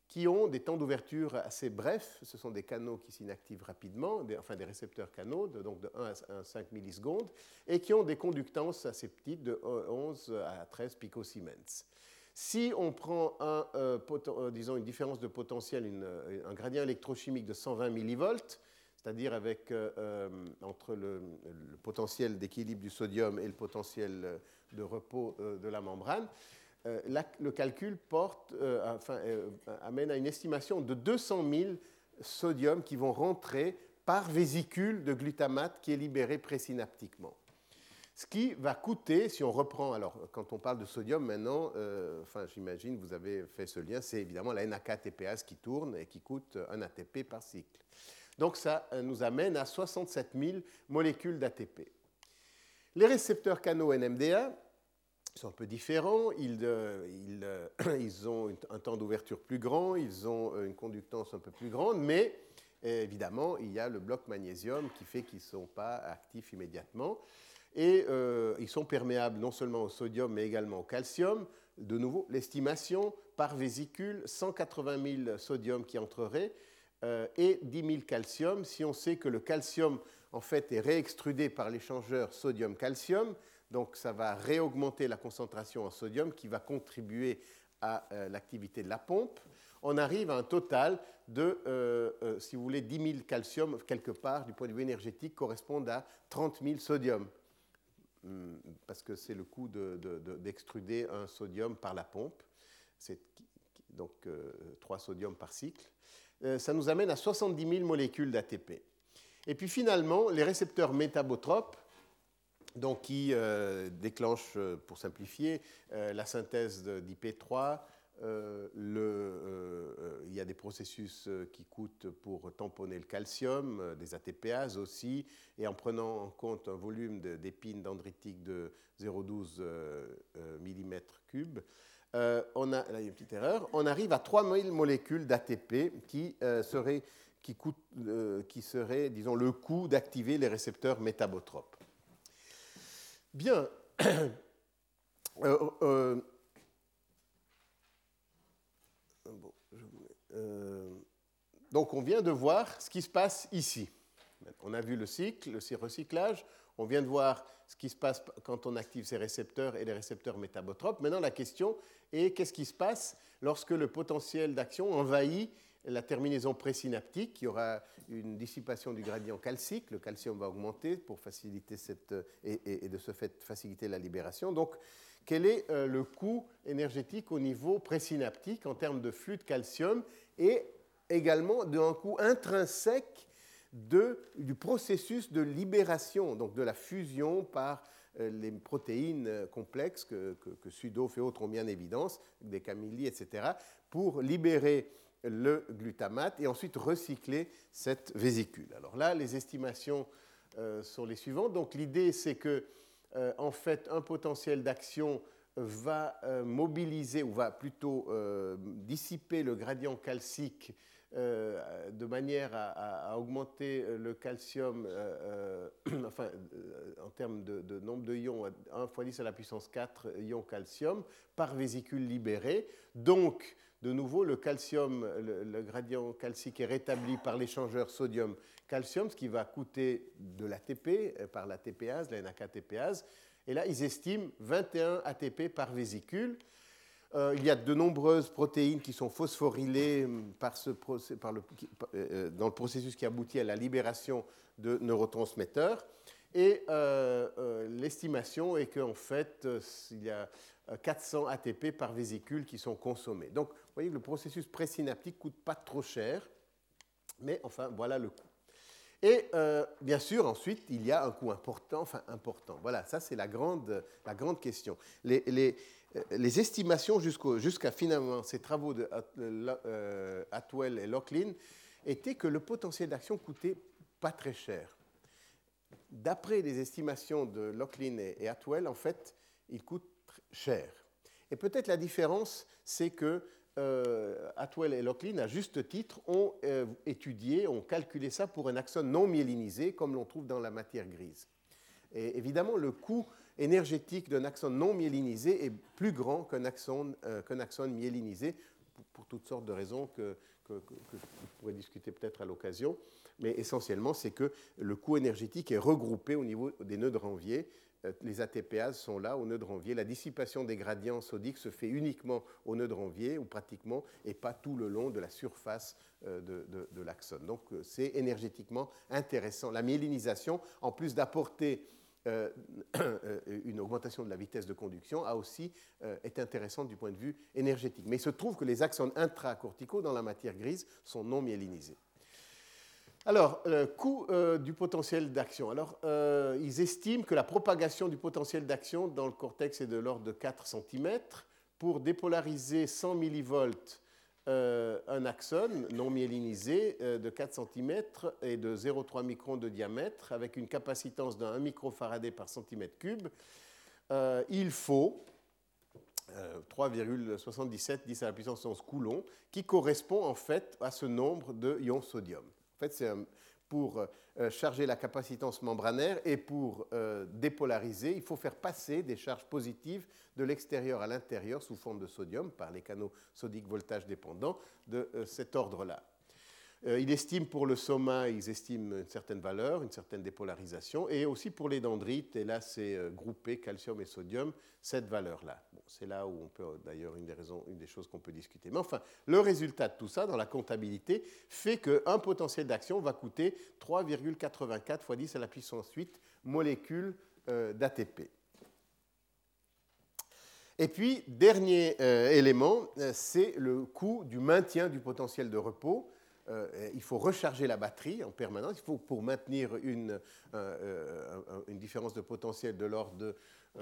qui ont des temps d'ouverture assez brefs. Ce sont des canaux qui s'inactivent rapidement, enfin des récepteurs canaux, de, donc de 1 à 5 millisecondes, et qui ont des conductances assez petites, de 11 à 13 picosiemens. Si on prend euh, euh, une différence de potentiel, un gradient électrochimique de 120 millivolts, c'est-à-dire avec euh, entre le potentiel d'équilibre du sodium et le potentiel de repos de la membrane, euh, le calcul porte, euh, euh, amène à une estimation de 200 000 sodium qui vont rentrer par vésicule de glutamate qui est libéré présynaptiquement. Ce qui va coûter, si on reprend, alors quand on parle de sodium maintenant, enfin j'imagine vous avez fait ce lien, c'est évidemment la NAK-ATPase qui tourne et qui coûte un ATP par cycle. Donc ça nous amène à 67 000 molécules d'ATP. Les récepteurs canaux NMDA sont un peu différents, ils, euh, ils ont un temps d'ouverture plus grand, ils ont une conductance un peu plus grande, mais évidemment il y a le bloc magnésium qui fait qu'ils ne sont pas actifs immédiatement. Et euh, ils sont perméables non seulement au sodium, mais également au calcium. De nouveau, l'estimation par vésicule, 180 000 sodium qui entreraient euh, et 10 000 calcium. Si on sait que le calcium, en fait, est réextrudé par l'échangeur sodium-calcium, donc ça va réaugmenter la concentration en sodium qui va contribuer à euh, l'activité de la pompe. On arrive à un total de, si vous voulez, 10 000 calcium, quelque part, du point de vue énergétique, correspondent à 30 000 sodium. Hmm, parce que c'est le coût d'extruder un sodium par la pompe, donc 3 euh, sodiums par cycle. Euh, ça nous amène à 70 000 molécules d'ATP. Et puis finalement, les récepteurs métabotropes, donc qui euh, déclenchent, pour simplifier, la synthèse d'IP3, euh, euh, euh, il y a des processus qui coûtent pour tamponner le calcium, des ATPases aussi, et en prenant en compte un volume d'épines dendritiques de 0,12 mm3, on a, là, il y a une petite erreur, on arrive à 3000 molécules d'ATP qui, seraient, qui, qui seraient, disons, le coût d'activer les récepteurs métabotropes. Bien. Euh, donc on vient de voir ce qui se passe ici. On a vu le cycle, le recyclage. On vient de voir ce qui se passe quand on active ces récepteurs et les récepteurs métabotropes. Maintenant, la question est qu'est-ce qui se passe lorsque le potentiel d'action envahit la terminaison présynaptique Il y aura une dissipation du gradient calcique. Le calcium va augmenter pour faciliter cette, et, et de ce fait faciliter la libération. Donc, quel est euh, le coût énergétique au niveau présynaptique en termes de flux de calcium et également d'un coût intrinsèque du processus de libération, donc de la fusion par euh, les protéines euh, complexes que, que, et autres ont mis en évidence, des camilli, etc., pour libérer le glutamate et ensuite recycler cette vésicule. Alors là, les estimations sont les suivantes. Donc l'idée, c'est que euh, en fait, un potentiel d'action va euh, mobiliser ou va plutôt euh, dissiper le gradient calcique de manière à, augmenter le calcium, enfin, en termes de, nombre de ions, 1 fois 10 à la puissance 4 ions calcium par vésicule libérée. Donc, de nouveau, le calcium, le, gradient calcique est rétabli par l'échangeur sodium-calcium, ce qui va coûter de l'ATP euh, par l'ATPase, la NAK-ATPase. Et là, ils estiment 21 ATP par vésicule. Euh, il y a de nombreuses protéines qui sont phosphorylées hum, par ce, euh, dans le processus qui aboutit à la libération de neurotransmetteurs. Et l'estimation est qu'en fait, il y a 400 ATP par vésicule qui sont consommés. Donc, vous voyez que le processus présynaptique ne coûte pas trop cher, mais enfin, voilà le coût. Et euh, bien sûr, ensuite, il y a un coût important, enfin important. Voilà, ça c'est la grande, la grande question. Les, euh, estimations jusqu'à finalement ces travaux de euh, Atwell et Locklin étaient que le potentiel d'action coûtait pas très cher. D'après les estimations de Locklin et Atwell, en fait, il coûte cher. Et peut-être la différence, c'est que euh, Atwell et Locklin, à juste titre, ont euh, étudié, ont calculé ça pour un axone non myélinisé, comme l'on trouve dans la matière grise. Et évidemment, le coût énergétique d'un axone non myélinisé est plus grand qu'un axone, euh, myélinisé, pour, toutes sortes de raisons que, que, que, je pourrais discuter peut-être à l'occasion. Mais essentiellement, c'est que le coût énergétique est regroupé au niveau des nœuds de Ranvier les ATPases sont là au nœud de Ranvier. La dissipation des gradients sodiques se fait uniquement au nœud de Ranvier, ou pratiquement, et pas tout le long de la surface euh, de, l'axone. Donc euh, c'est énergétiquement intéressant. La myélinisation, en plus d'apporter une augmentation de la vitesse de conduction, a aussi, est intéressante du point de vue énergétique. Mais il se trouve que les axones intracorticaux dans la matière grise sont non myélinisés. Alors, coût du potentiel d'action. Alors, ils estiment que la propagation du potentiel d'action dans le cortex est de l'ordre de 4 cm. Pour dépolariser 100 millivolts euh, un axone non myélinisé euh, de 4 cm et de 0,3 microns de diamètre avec une capacitance de 1 microfarad par centimètre cube, euh, il faut 3,77 10 à la puissance 11 coulombs, qui correspond en fait à ce nombre de ions sodium. En fait, c'est pour euh, charger la capacitance membranaire et pour euh, dépolariser, il faut faire passer des charges positives de l'extérieur à l'intérieur sous forme de sodium par les canaux sodiques voltage dépendants de euh, cet ordre-là. Euh, il estime pour le soma, ils estiment une certaine valeur, une certaine dépolarisation, et aussi pour les dendrites, et là c'est euh, groupé calcium et sodium, cette valeur-là. c'est là où on peut, d'ailleurs, une des choses qu'on peut discuter. Mais enfin, le résultat de tout ça dans la comptabilité fait qu'un potentiel d'action va coûter 3,84 fois 10 à la puissance 8 molécules euh, d'ATP. Et puis, dernier élément, c'est le coût du maintien du potentiel de repos. Euh, il faut recharger la batterie en permanence. Il faut, pour maintenir une, euh, euh, une différence de potentiel de l'ordre de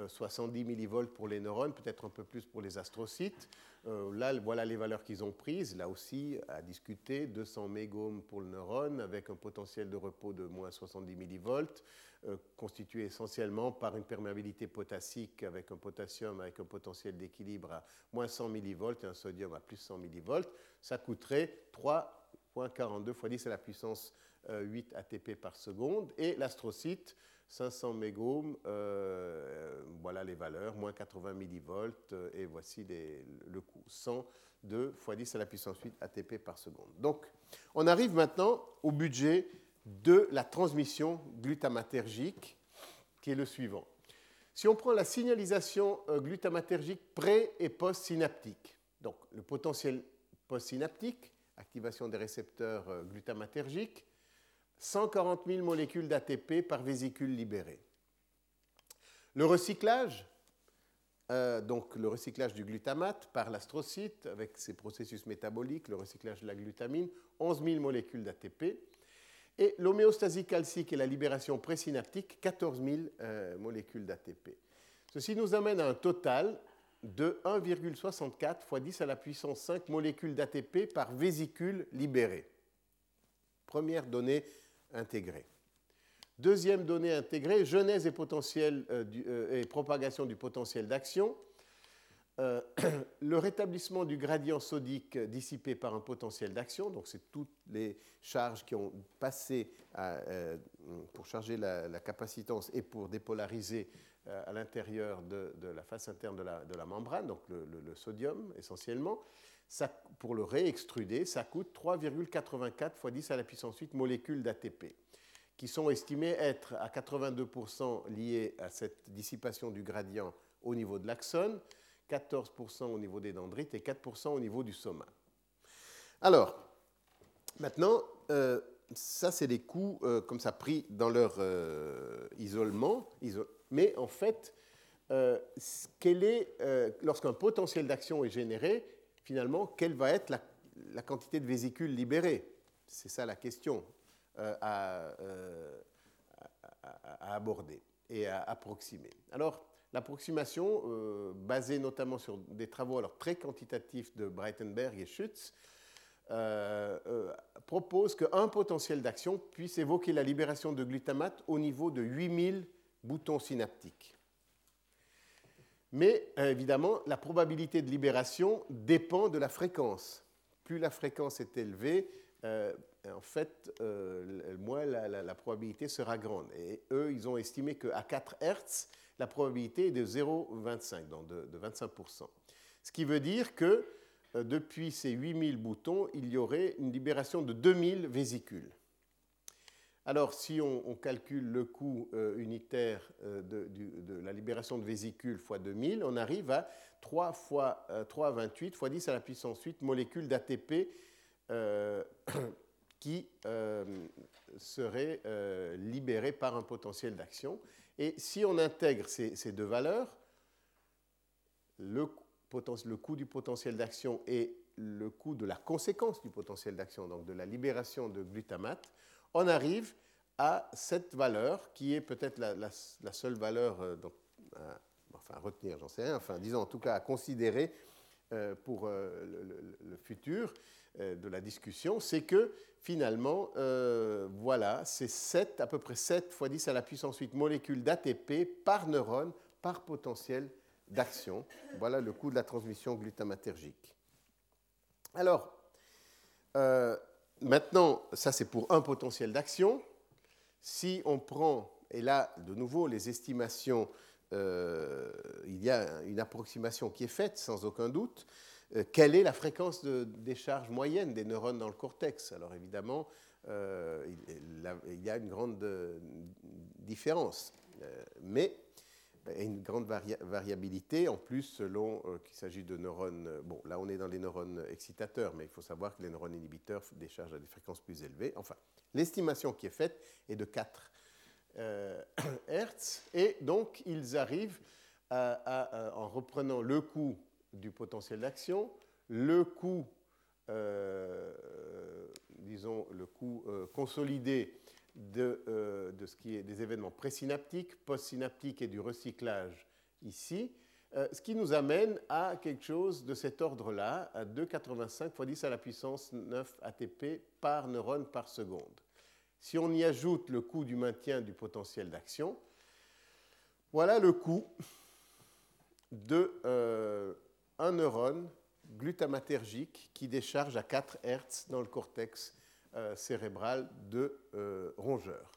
70 millivolts pour les neurones, peut-être un peu plus pour les astrocytes. là, voilà les valeurs qu'ils ont prises. Là aussi, à discuter, 200 mégomes pour le neurone avec un potentiel de repos de moins 70 millivolts, constitué essentiellement par une perméabilité potassique avec un potassium avec un potentiel d'équilibre à moins 100 millivolts et un sodium à plus 100 millivolts. Ça coûterait 3 0.42 fois 10 à la puissance 8 euh, ATP par seconde. Et l'astrocyte, 500 mégomes, euh, voilà les valeurs, moins 80 millivolts, euh, et voici le coût, 102 fois 10 à la puissance 8 ATP par seconde. Donc, on arrive maintenant au budget de la transmission glutamatergique, qui est le suivant. Si on prend la signalisation glutamatergique pré- et post-synaptique, donc le potentiel post-synaptique, activation des récepteurs euh, glutamatergiques, 140 000 molécules d'ATP par vésicule libérée. Le recyclage, euh, donc le recyclage du glutamate par l'astrocyte avec ses processus métaboliques, le recyclage de la glutamine, 11 000 molécules d'ATP. Et l'homéostasie calcique et la libération présynaptique, 14 000 euh, molécules d'ATP. Ceci nous amène à un total de 1,64 fois 10 à la puissance 5 molécules d'ATP par vésicule libérée. Première donnée intégrée. Deuxième donnée intégrée, genèse et, potentiel, euh, euh, et propagation du potentiel d'action. Euh, le rétablissement du gradient sodique dissipé par un potentiel d'action, donc c'est toutes les charges qui ont passé pour charger la, capacitance et pour dépolariser à l'intérieur de, la face interne de la, membrane, donc le, sodium essentiellement. Pour le réextruder, ça coûte 3,84 fois 10 à la puissance 8 molécules d'ATP, qui sont estimées être à 82% liées à cette dissipation du gradient au niveau de l'axone, 14% au niveau des dendrites et 4% au niveau du soma. Alors, maintenant, euh, ça, c'est les coûts euh, comme ça pris dans leur isolement, mais en fait, euh, euh, lorsqu'un potentiel d'action est généré, finalement, quelle va être la, quantité de vésicules libérées C'est ça la question euh, à, aborder et à approximer. Alors, l'approximation, basée notamment sur des travaux alors, très quantitatifs de Breitenberg et Schütz, propose qu'un potentiel d'action puisse évoquer la libération de glutamate au niveau de 8000 bouton synaptique. Mais euh, évidemment, la probabilité de libération dépend de la fréquence. Plus la fréquence est élevée, euh, en fait, euh, moins la, probabilité sera grande. Et eux, ils ont estimé qu'à 4 Hz, la probabilité est de 0,25, donc de, de, 25%. Ce qui veut dire que depuis ces 8000 boutons, il y aurait une libération de 2000 vésicules. Alors, si on, calcule le coût euh, unitaire euh, de, la libération de vésicules fois 2000, on arrive à 3 fois 3 à 28 fois 10 à la puissance 8 molécules d'ATP euh, qui seraient libérées par un potentiel d'action. Et si on intègre ces, deux valeurs, le, le coût du potentiel d'action et le coût de la conséquence du potentiel d'action, donc de la libération de glutamate, on arrive à cette valeur qui est peut-être la, seule valeur euh, à retenir, j'en sais rien, enfin, disons en tout cas à considérer euh, pour le, futur de la discussion, c'est que finalement, voilà, c'est 7, à peu près 7 fois 10 à la puissance 8 molécules d'ATP par neurone par potentiel d'action. Voilà le coût de la transmission glutamatergique. Alors, euh, maintenant, ça c'est pour un potentiel d'action. Si on prend, et là de nouveau les estimations, euh, il y a une approximation qui est faite sans aucun doute, euh, quelle est la fréquence de décharge moyenne des neurones dans le cortex? Alors évidemment, il, y a une grande différence. mais une grande variabilité, en plus selon euh, qu'il s'agit de neurones, euh, bon là on est dans les neurones excitateurs, mais il faut savoir que les neurones inhibiteurs déchargent à des fréquences plus élevées. Enfin, l'estimation qui est faite est de 4 euh, Hertz, et donc ils arrivent en reprenant le coût du potentiel d'action, le coût, disons, le coût consolidé euh, de, ce qui est des événements présynaptiques, postsynaptiques et du recyclage ici, euh, ce qui nous amène à quelque chose de cet ordre-là, à 2,85 fois 10 à la puissance 9 ATP par neurone par seconde. Si on y ajoute le coût du maintien du potentiel d'action, voilà le coût de euh, un neurone glutamatergique qui décharge à 4 Hz dans le cortex euh, cérébrale de euh, rongeur,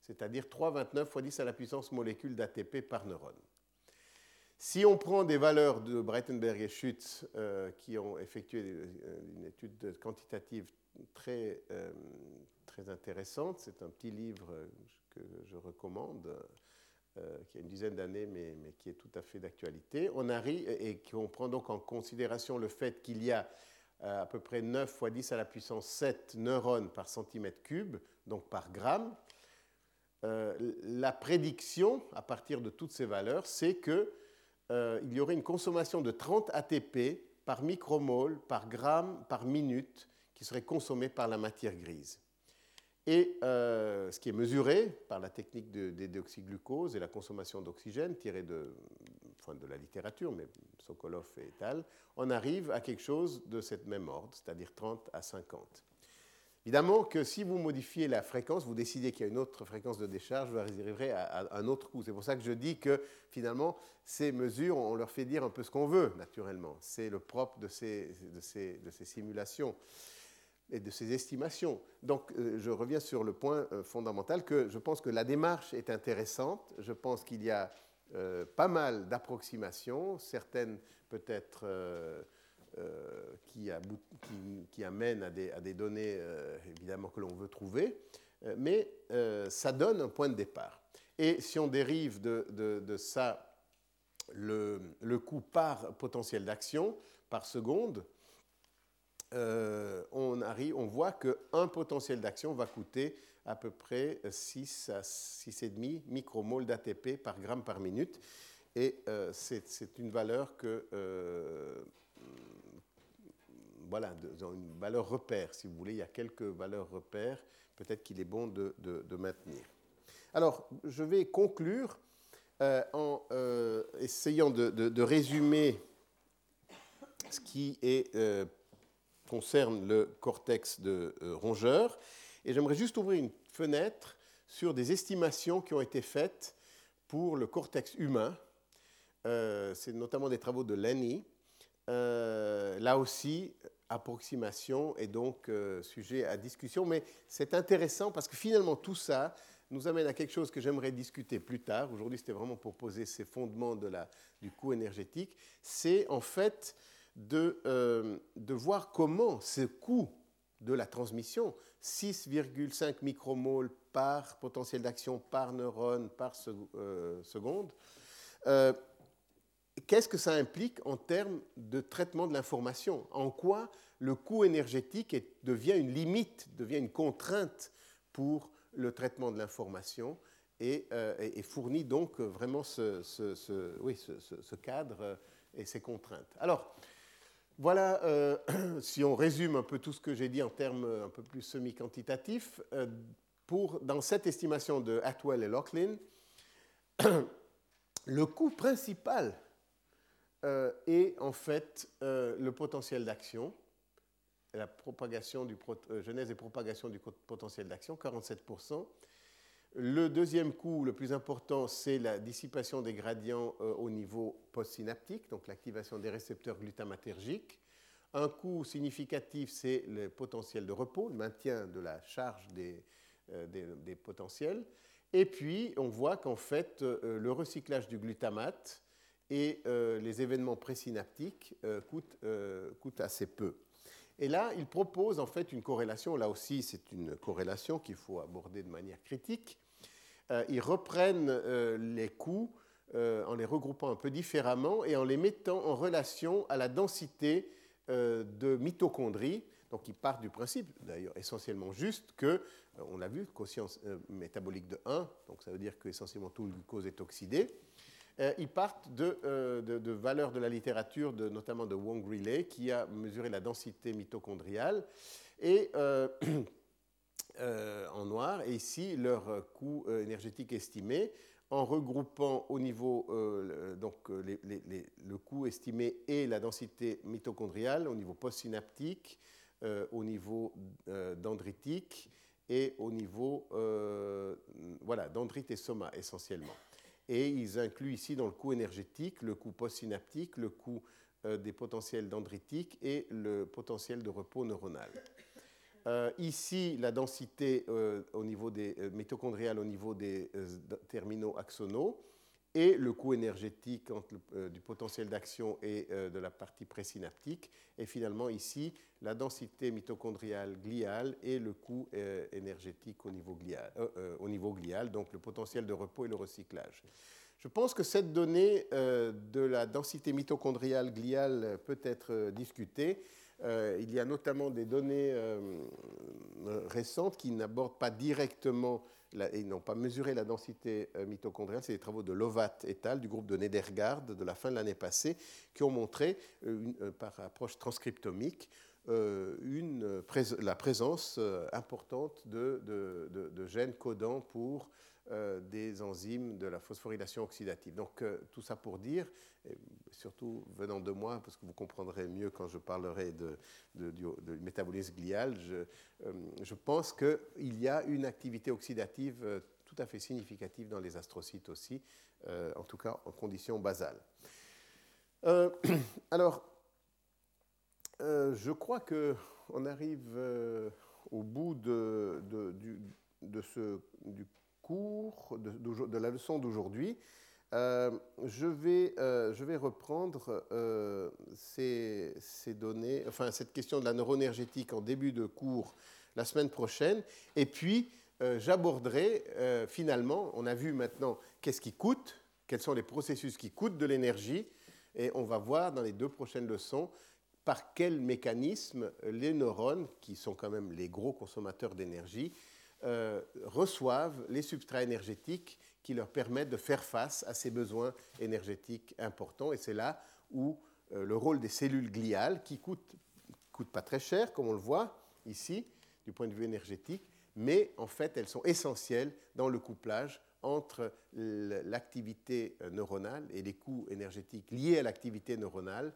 c'est-à-dire 3,29 fois 10 à la puissance molécule d'ATP par neurone. Si on prend des valeurs de Breitenberg et Schütz euh, qui ont effectué une étude quantitative très, très intéressante, c'est un petit livre que je recommande, qui a une dizaine d'années, mais, mais, qui est tout à fait d'actualité. On arrive et qu'on prend donc en considération le fait qu'il y a euh, à peu près 9 fois 10 à la puissance 7 neurones par centimètre cube, donc par gramme. Euh, la prédiction, à partir de toutes ces valeurs, c'est qu'il euh, y aurait une consommation de 30 ATP par micromole, par gramme, par minute, qui serait consommée par la matière grise. Et ce qui est mesuré par la technique de, déoxyglucose et la consommation d'oxygène tirée de, de la littérature, mais Sokolov et al., on arrive à quelque chose de cette même ordre, c'est-à-dire 30 à 50. Évidemment que si vous modifiez la fréquence, vous décidez qu'il y a une autre fréquence de décharge, vous arriverez à, un autre coût. C'est pour ça que je dis que finalement, ces mesures, on leur fait dire un peu ce qu'on veut, naturellement. C'est le propre de ces simulations et de ces estimations. Donc, euh, je reviens sur le point euh, fondamental que je pense que la démarche est intéressante. Je pense qu'il y a euh, pas mal d'approximations, certaines peut-être euh, euh, qui, amènent à des, données évidemment que l'on veut trouver, mais ça donne un point de départ. Et si on dérive de, ça le, le, coût par potentiel d'action par seconde, on, arrive, on voit qu'un potentiel d'action va coûter à peu près 6 à 6,5 micromoles d'ATP par gramme par minute. Et euh, c'est une valeur que, euh, voilà, une valeur repère, si vous voulez. Il y a quelques valeurs repères, peut-être qu'il est bon de, maintenir. Alors, je vais conclure euh, en essayant de, résumer ce qui est, concerne le cortex de rongeur. Et j'aimerais juste ouvrir une fenêtre sur des estimations qui ont été faites pour le cortex humain. Euh, c'est notamment des travaux de Lenny. Euh, là aussi, approximation est donc euh, sujet à discussion, mais c'est intéressant parce que finalement tout ça nous amène à quelque chose que j'aimerais discuter plus tard. Aujourd'hui, c'était vraiment pour poser ces fondements du coût énergétique. C'est en fait de, de voir comment ce coût de la transmission, 6,5 micromoles par potentiel d'action par neurone par euh, seconde. Euh, qu'est-ce que ça implique en termes de traitement de l'information? En quoi le coût énergétique devient une limite, devient une contrainte pour le traitement de l'information et, euh, fournit donc vraiment ce, ce cadre et ces contraintes? Alors, voilà, euh, si on résume un peu tout ce que j'ai dit en termes un peu plus semi-quantitatifs, euh, dans cette estimation de Atwell et Locklin, le coût principal euh, est en fait le potentiel d'action, la propagation du genèse et propagation du potentiel d'action, 47%. Le deuxième coût, le plus important, c'est la dissipation des gradients au niveau postsynaptique, donc l'activation des récepteurs glutamatergiques. Un coût significatif, c'est le potentiel de repos, le maintien de la charge des, des potentiels. Et puis, on voit qu'en fait, euh, le recyclage du glutamate et euh, les événements présynaptiques euh, coûtent, assez peu. Et là, il propose en fait une corrélation. Là aussi, c'est une corrélation qu'il faut aborder de manière critique. Ils reprennent les coûts en les regroupant un peu différemment et en les mettant en relation à la densité de mitochondries donc il part du principe, d'ailleurs essentiellement juste, que, euh, on l'a vu, euh, métabolique de 1, donc ça veut dire qu'essentiellement tout le glucose est oxydé. Euh, ils partent de, valeurs de la littérature, notamment de Wong Riley, qui a mesuré la densité mitochondriale, et en noir, et ici leur coût énergétique estimé, en regroupant au niveau, donc le coût estimé et la densité mitochondriale au niveau postsynaptique, euh, au niveau euh, dendritique et au niveau euh, voilà, dendrite et soma essentiellement. Et ils incluent ici dans le coût énergétique le coût postsynaptique, le coût des potentiels dendritiques et le potentiel de repos neuronal. Ici, la densité au niveau des mitochondriales au niveau des terminaux axonaux et le coût énergétique euh, du potentiel d'action et euh, de la partie présynaptique, et finalement ici la densité mitochondriale gliale et le coût euh, énergétique au niveau, glial, au niveau glial, donc le potentiel de repos et le recyclage. Je pense que cette donnée de la densité mitochondriale gliale peut être discutée. Il y a notamment des données récentes qui n'abordent pas directement ils n'ont pas mesuré la densité euh, mitochondriale. C'est des travaux de Lovat et al. du groupe de Nedergaard de la fin de l'année passée qui ont montré, euh, euh, par approche transcriptomique, une, la présence importante de, de, gènes codants pour des enzymes de la phosphorylation oxydative. Donc tout ça pour dire, surtout venant de moi, parce que vous comprendrez mieux quand je parlerai de, du, métabolisme glial, je, je pense qu'il y a une activité oxydative tout à fait significative dans les astrocytes aussi, en tout cas en conditions basales. alors, euh, je crois qu'on arrive euh, au bout de, du, ce, cours, de, la leçon d'aujourd'hui. Euh, je, vais, reprendre ces, données, enfin cette question de la neuroénergétique en début de cours la semaine prochaine. Et puis, j'aborderai finalement, on a vu maintenant qu'est-ce qui coûte, quels sont les processus qui coûtent de l'énergie, et on va voir dans les deux prochaines leçons par quel mécanisme les neurones, qui sont quand même les gros consommateurs d'énergie, euh, reçoivent les substrats énergétiques qui leur permettent de faire face à ces besoins énergétiques importants. Et c'est là où euh, le rôle des cellules gliales, qui coûtent, coûtent pas très cher, comme on le voit ici, du point de vue énergétique, mais en fait elles sont essentielles dans le couplage entre l'activité neuronale et les coûts énergétiques liés à l'activité neuronale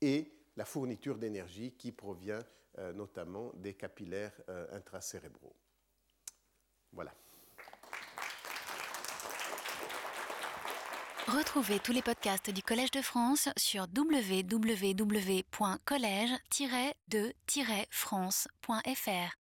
et la fourniture d'énergie qui provient euh, notamment des capillaires euh, intracérébraux. Voilà. Retrouvez tous les podcasts du Collège de France sur www.collège-de-france.fr.